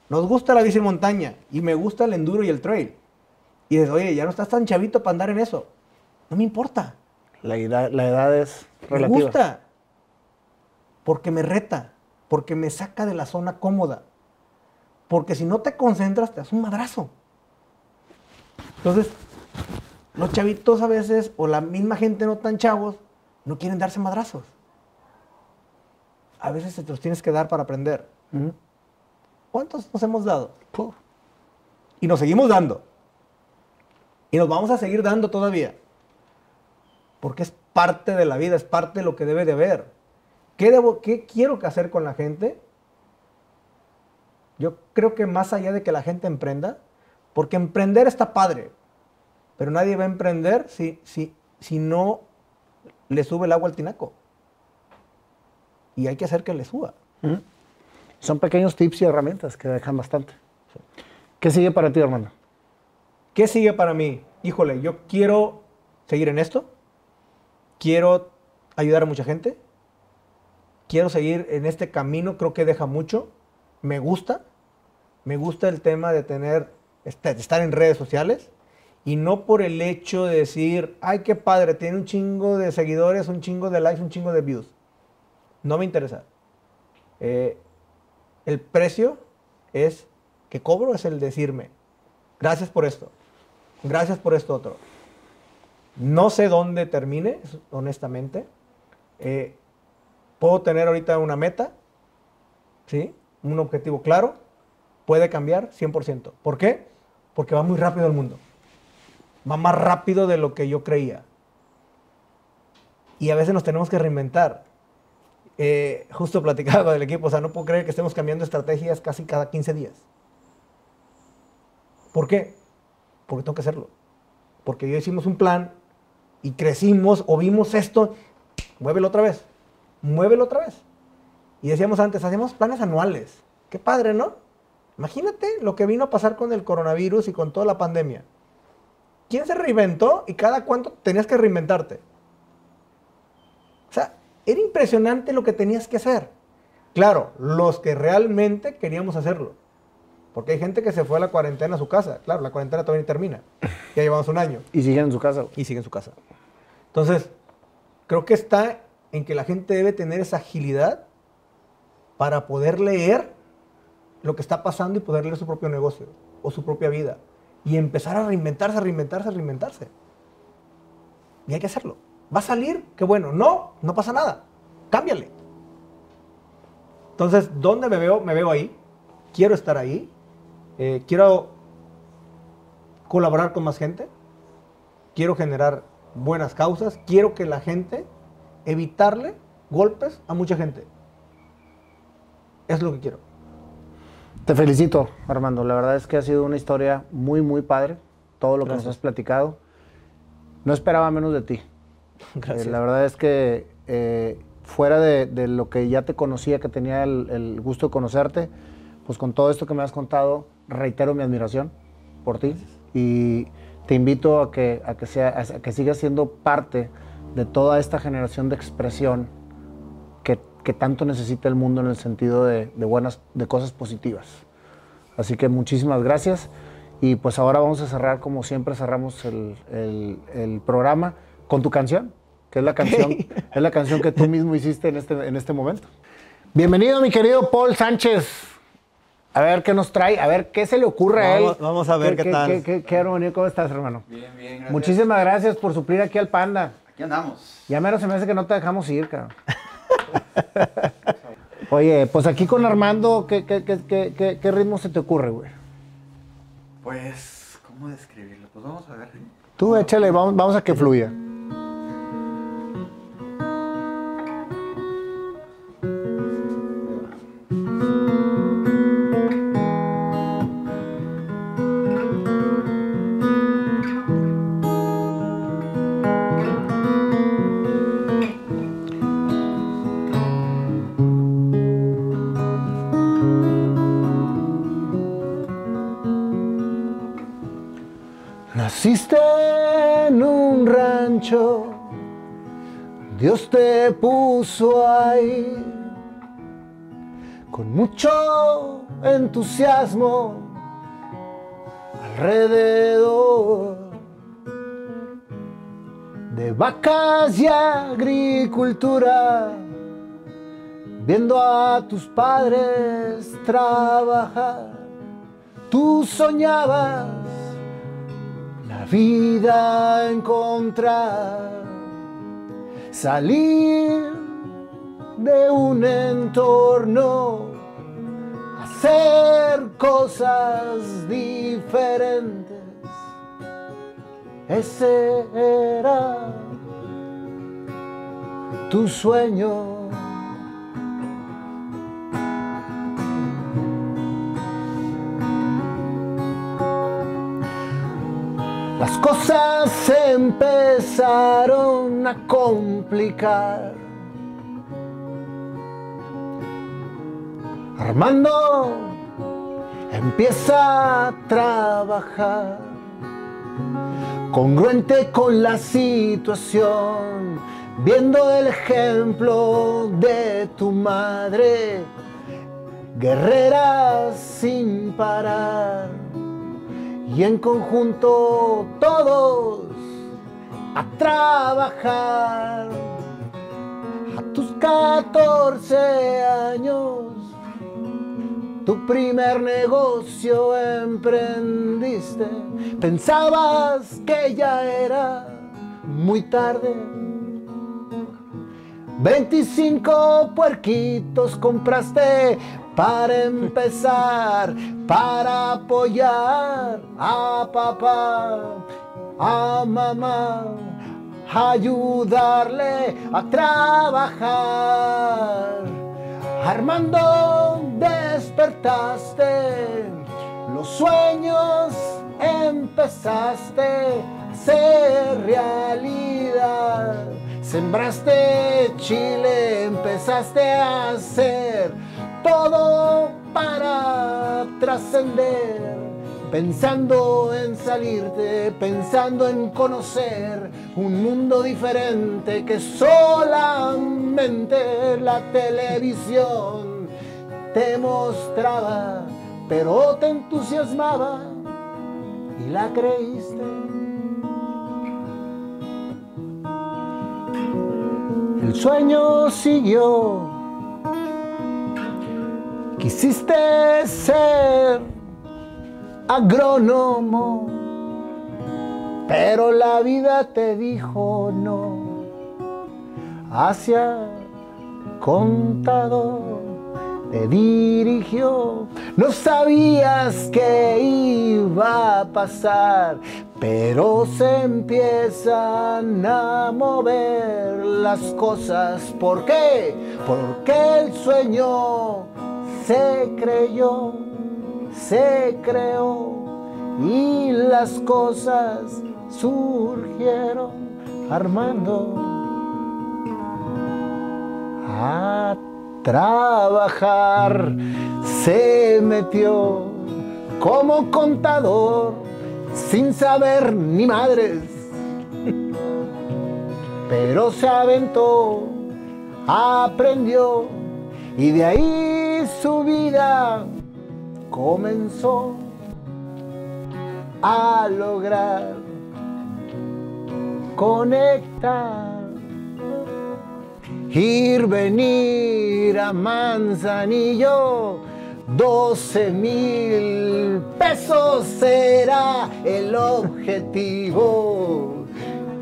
Nos gusta la bici montaña y me gusta el enduro y el trail. Y dices, oye, ya no estás tan chavito para andar en eso. No me importa. La edad, la edad es Me relativa. gusta. Porque me reta. Porque me saca de la zona cómoda. Porque si no te concentras, te das un madrazo. Entonces, los chavitos a veces, o la misma gente no tan chavos, no quieren darse madrazos. A veces te los tienes que dar para aprender. ¿Cuántos nos hemos dado? Y nos seguimos dando. Y nos vamos a seguir dando todavía. Porque es parte de la vida, es parte de lo que debe de haber. ¿Qué, debo, qué quiero hacer con la gente? Yo creo que más allá de que la gente emprenda, porque emprender está padre, pero nadie va a emprender si, si, si no le sube el agua al tinaco. Y hay que hacer que le suba. Ujú. Son pequeños tips y herramientas que dejan bastante. ¿Qué sigue para ti, hermano? ¿Qué sigue para mí? Híjole, yo quiero seguir en esto. Quiero ayudar a mucha gente. Quiero seguir en este camino. Creo que deja mucho. Me gusta. Me gusta el tema de tener, este- estar en redes sociales. Y no por el hecho de decir, ay, qué padre, tiene un chingo de seguidores, un chingo de likes, un chingo de views. No me interesa. Eh, el precio es que cobro es el decirme, gracias por esto, gracias por esto otro. No sé dónde termine, honestamente. Eh, puedo tener ahorita una meta, ¿sí? Un objetivo claro. Puede cambiar 100%. ¿Por qué? Porque va muy rápido el mundo. Va más rápido de lo que yo creía. Y a veces nos tenemos que reinventar. Eh, justo platicaba con el equipo, o sea, no puedo creer que estemos cambiando estrategias casi cada 15 días. ¿Por qué? Porque tengo que hacerlo. Porque ya hicimos un plan y crecimos o vimos esto, muévelo otra vez, muévelo otra vez. Y decíamos antes, hacemos planes anuales. Qué padre, ¿no? Imagínate lo que vino a pasar con el coronavirus y con toda la pandemia. ¿Quién se reinventó y cada cuánto tenías que reinventarte? Era impresionante lo que tenías que hacer. Claro, los que realmente queríamos hacerlo. Porque hay gente que se fue a la cuarentena a su casa. Claro, la cuarentena todavía no termina. *laughs* Ya llevamos un año. Y siguen en su casa. Y siguen en su casa. Entonces, creo que está en que la gente debe tener esa agilidad para poder leer lo que está pasando y poder leer su propio negocio o su propia vida. Y empezar a reinventarse, a reinventarse, a reinventarse. Y hay que hacerlo. ¿Va a salir? Qué bueno. No, no pasa nada. Cámbiale. Entonces, ¿dónde me veo? Me veo ahí. Quiero estar ahí. Eh, quiero colaborar con más gente. Quiero generar buenas causas. Quiero que la gente, evitarle golpes a mucha gente. Es lo que quiero. Te felicito, Armando. La verdad es que ha sido una historia muy, muy padre. Todo lo que nos has platicado. No esperaba menos de ti. *laughs* Gracias. Eh, la verdad es que eh, fuera de, lo que ya te conocía, que tenía el, gusto de conocerte, pues con todo esto que me has contado, reitero mi admiración por ti y te invito a que, a que, sea, a que sigas siendo parte de toda esta generación de expresión que, que tanto necesita el mundo en el sentido de, de, buenas, de cosas positivas. Así que muchísimas gracias y pues ahora vamos a cerrar como siempre cerramos el, el, el programa con tu canción, que es la canción, es la canción que tú *laughs* mismo hiciste en este, en este momento. Bienvenido, mi querido Paul Sánchez. A ver qué nos trae, a ver qué se le ocurre a él. Vamos a ver qué, tal. Qué, qué, qué ¿Cómo estás, hermano? Bien, bien, gracias. Muchísimas gracias por suplir aquí al panda. Aquí andamos. Ya menos se me hace que no te dejamos ir, cabrón. *laughs* Oye, pues aquí con Armando, ¿qué, qué, ritmo se te ocurre, güey? Pues, ¿cómo describirlo? Pues vamos a ver. Tú échale, vamos, vamos a que fluya. Dios te puso ahí. Con mucho entusiasmo alrededor de vacas y agricultura, viendo a tus padres trabajar, tú soñabas vida encontrar, salir de un entorno, hacer cosas diferentes. Ese era tu sueño. Las cosas se empezaron a complicar. Armando empieza a trabajar. Congruente con la situación, viendo el ejemplo de tu madre, guerrera sin parar y en conjunto todos a trabajar. A tus 14 años, tu primer negocio emprendiste. Pensabas que ya era muy tarde. 25 puerquitos compraste para empezar, para apoyar a papá, a mamá, ayudarle a trabajar. Armando, despertaste, los sueños empezaste a ser realidad. Sembraste Chile, empezaste a hacer todo para trascender. Pensando en salirte, pensando en conocer un mundo diferente que solamente la televisión te mostraba, pero te entusiasmaba y la creíste. El sueño siguió. Quisiste ser agrónomo, pero la vida te dijo no. Hacia contador te dirigió. No sabías qué iba a pasar, pero se empiezan a mover las cosas. ¿Por qué? Porque el sueño se creyó, se creó y las cosas surgieron armando a trabajar. Se metió como contador sin saber ni madres, *laughs* pero se aventó, aprendió y de ahí su vida comenzó a lograr conectar, ir, venir a Manzanillo. 12 mil pesos será el objetivo.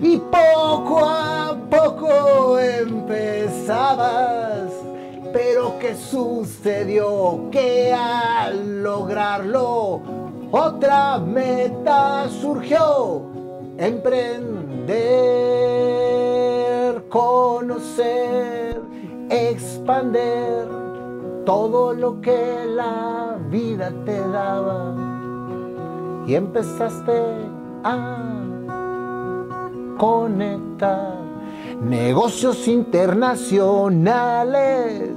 Y poco a poco empezabas. Pero ¿qué sucedió? Que al lograrlo otra meta surgió. Emprender, conocer, expander todo lo que la vida te daba. Y empezaste a conectar negocios internacionales,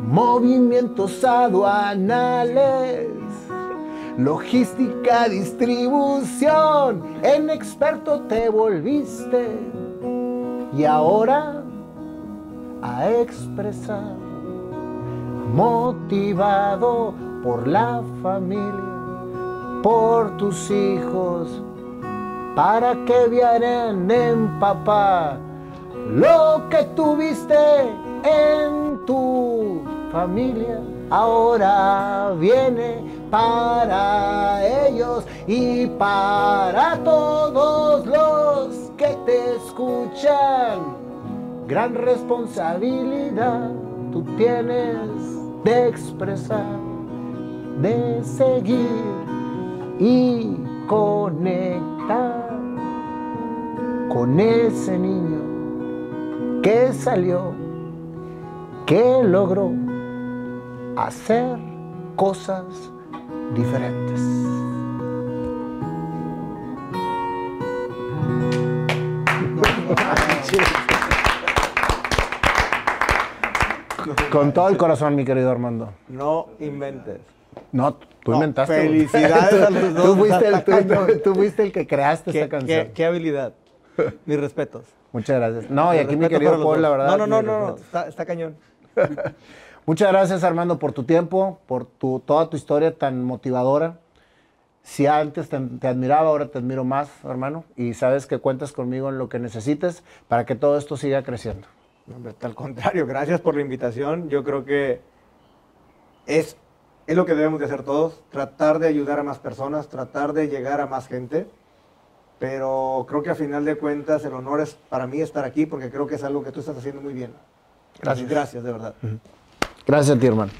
movimientos aduanales, logística, distribución, en experto te volviste. Y ahora a expresar, motivado por la familia, por tus hijos, para que vieran en papá lo que tuviste en tu familia. Ahora viene para ellos y para todos los que te escuchan. Gran responsabilidad tú tienes de expresar, de seguir y conectar con ese niño que salió, que logró hacer cosas diferentes. Con todo el corazón, mi querido Armando. No inventes. No, tú No, inventaste. felicidades a los dos, Tú fuiste, el, está tú- cañón. tú fuiste el que creaste ¿Qué, esta canción. qué- qué habilidad. *laughs* Mis respetos. Muchas gracias. No, y aquí mi querido Paul, la verdad. No, no, no, no, está, está cañón. *laughs* Muchas gracias, Armando, por tu tiempo, por tu, toda tu historia tan motivadora. Si antes te, te admiraba, ahora te admiro más, hermano. Y sabes que cuentas conmigo en lo que necesites para que todo esto siga creciendo. Hombre, al contrario, gracias por la invitación. Yo creo que es, es lo que debemos de hacer todos, tratar de ayudar a más personas, tratar de llegar a más gente. Pero creo que a final de cuentas el honor es para mí estar aquí porque creo que es algo que tú estás haciendo muy bien. Gracias. Gracias, de verdad. Gracias a ti, hermano.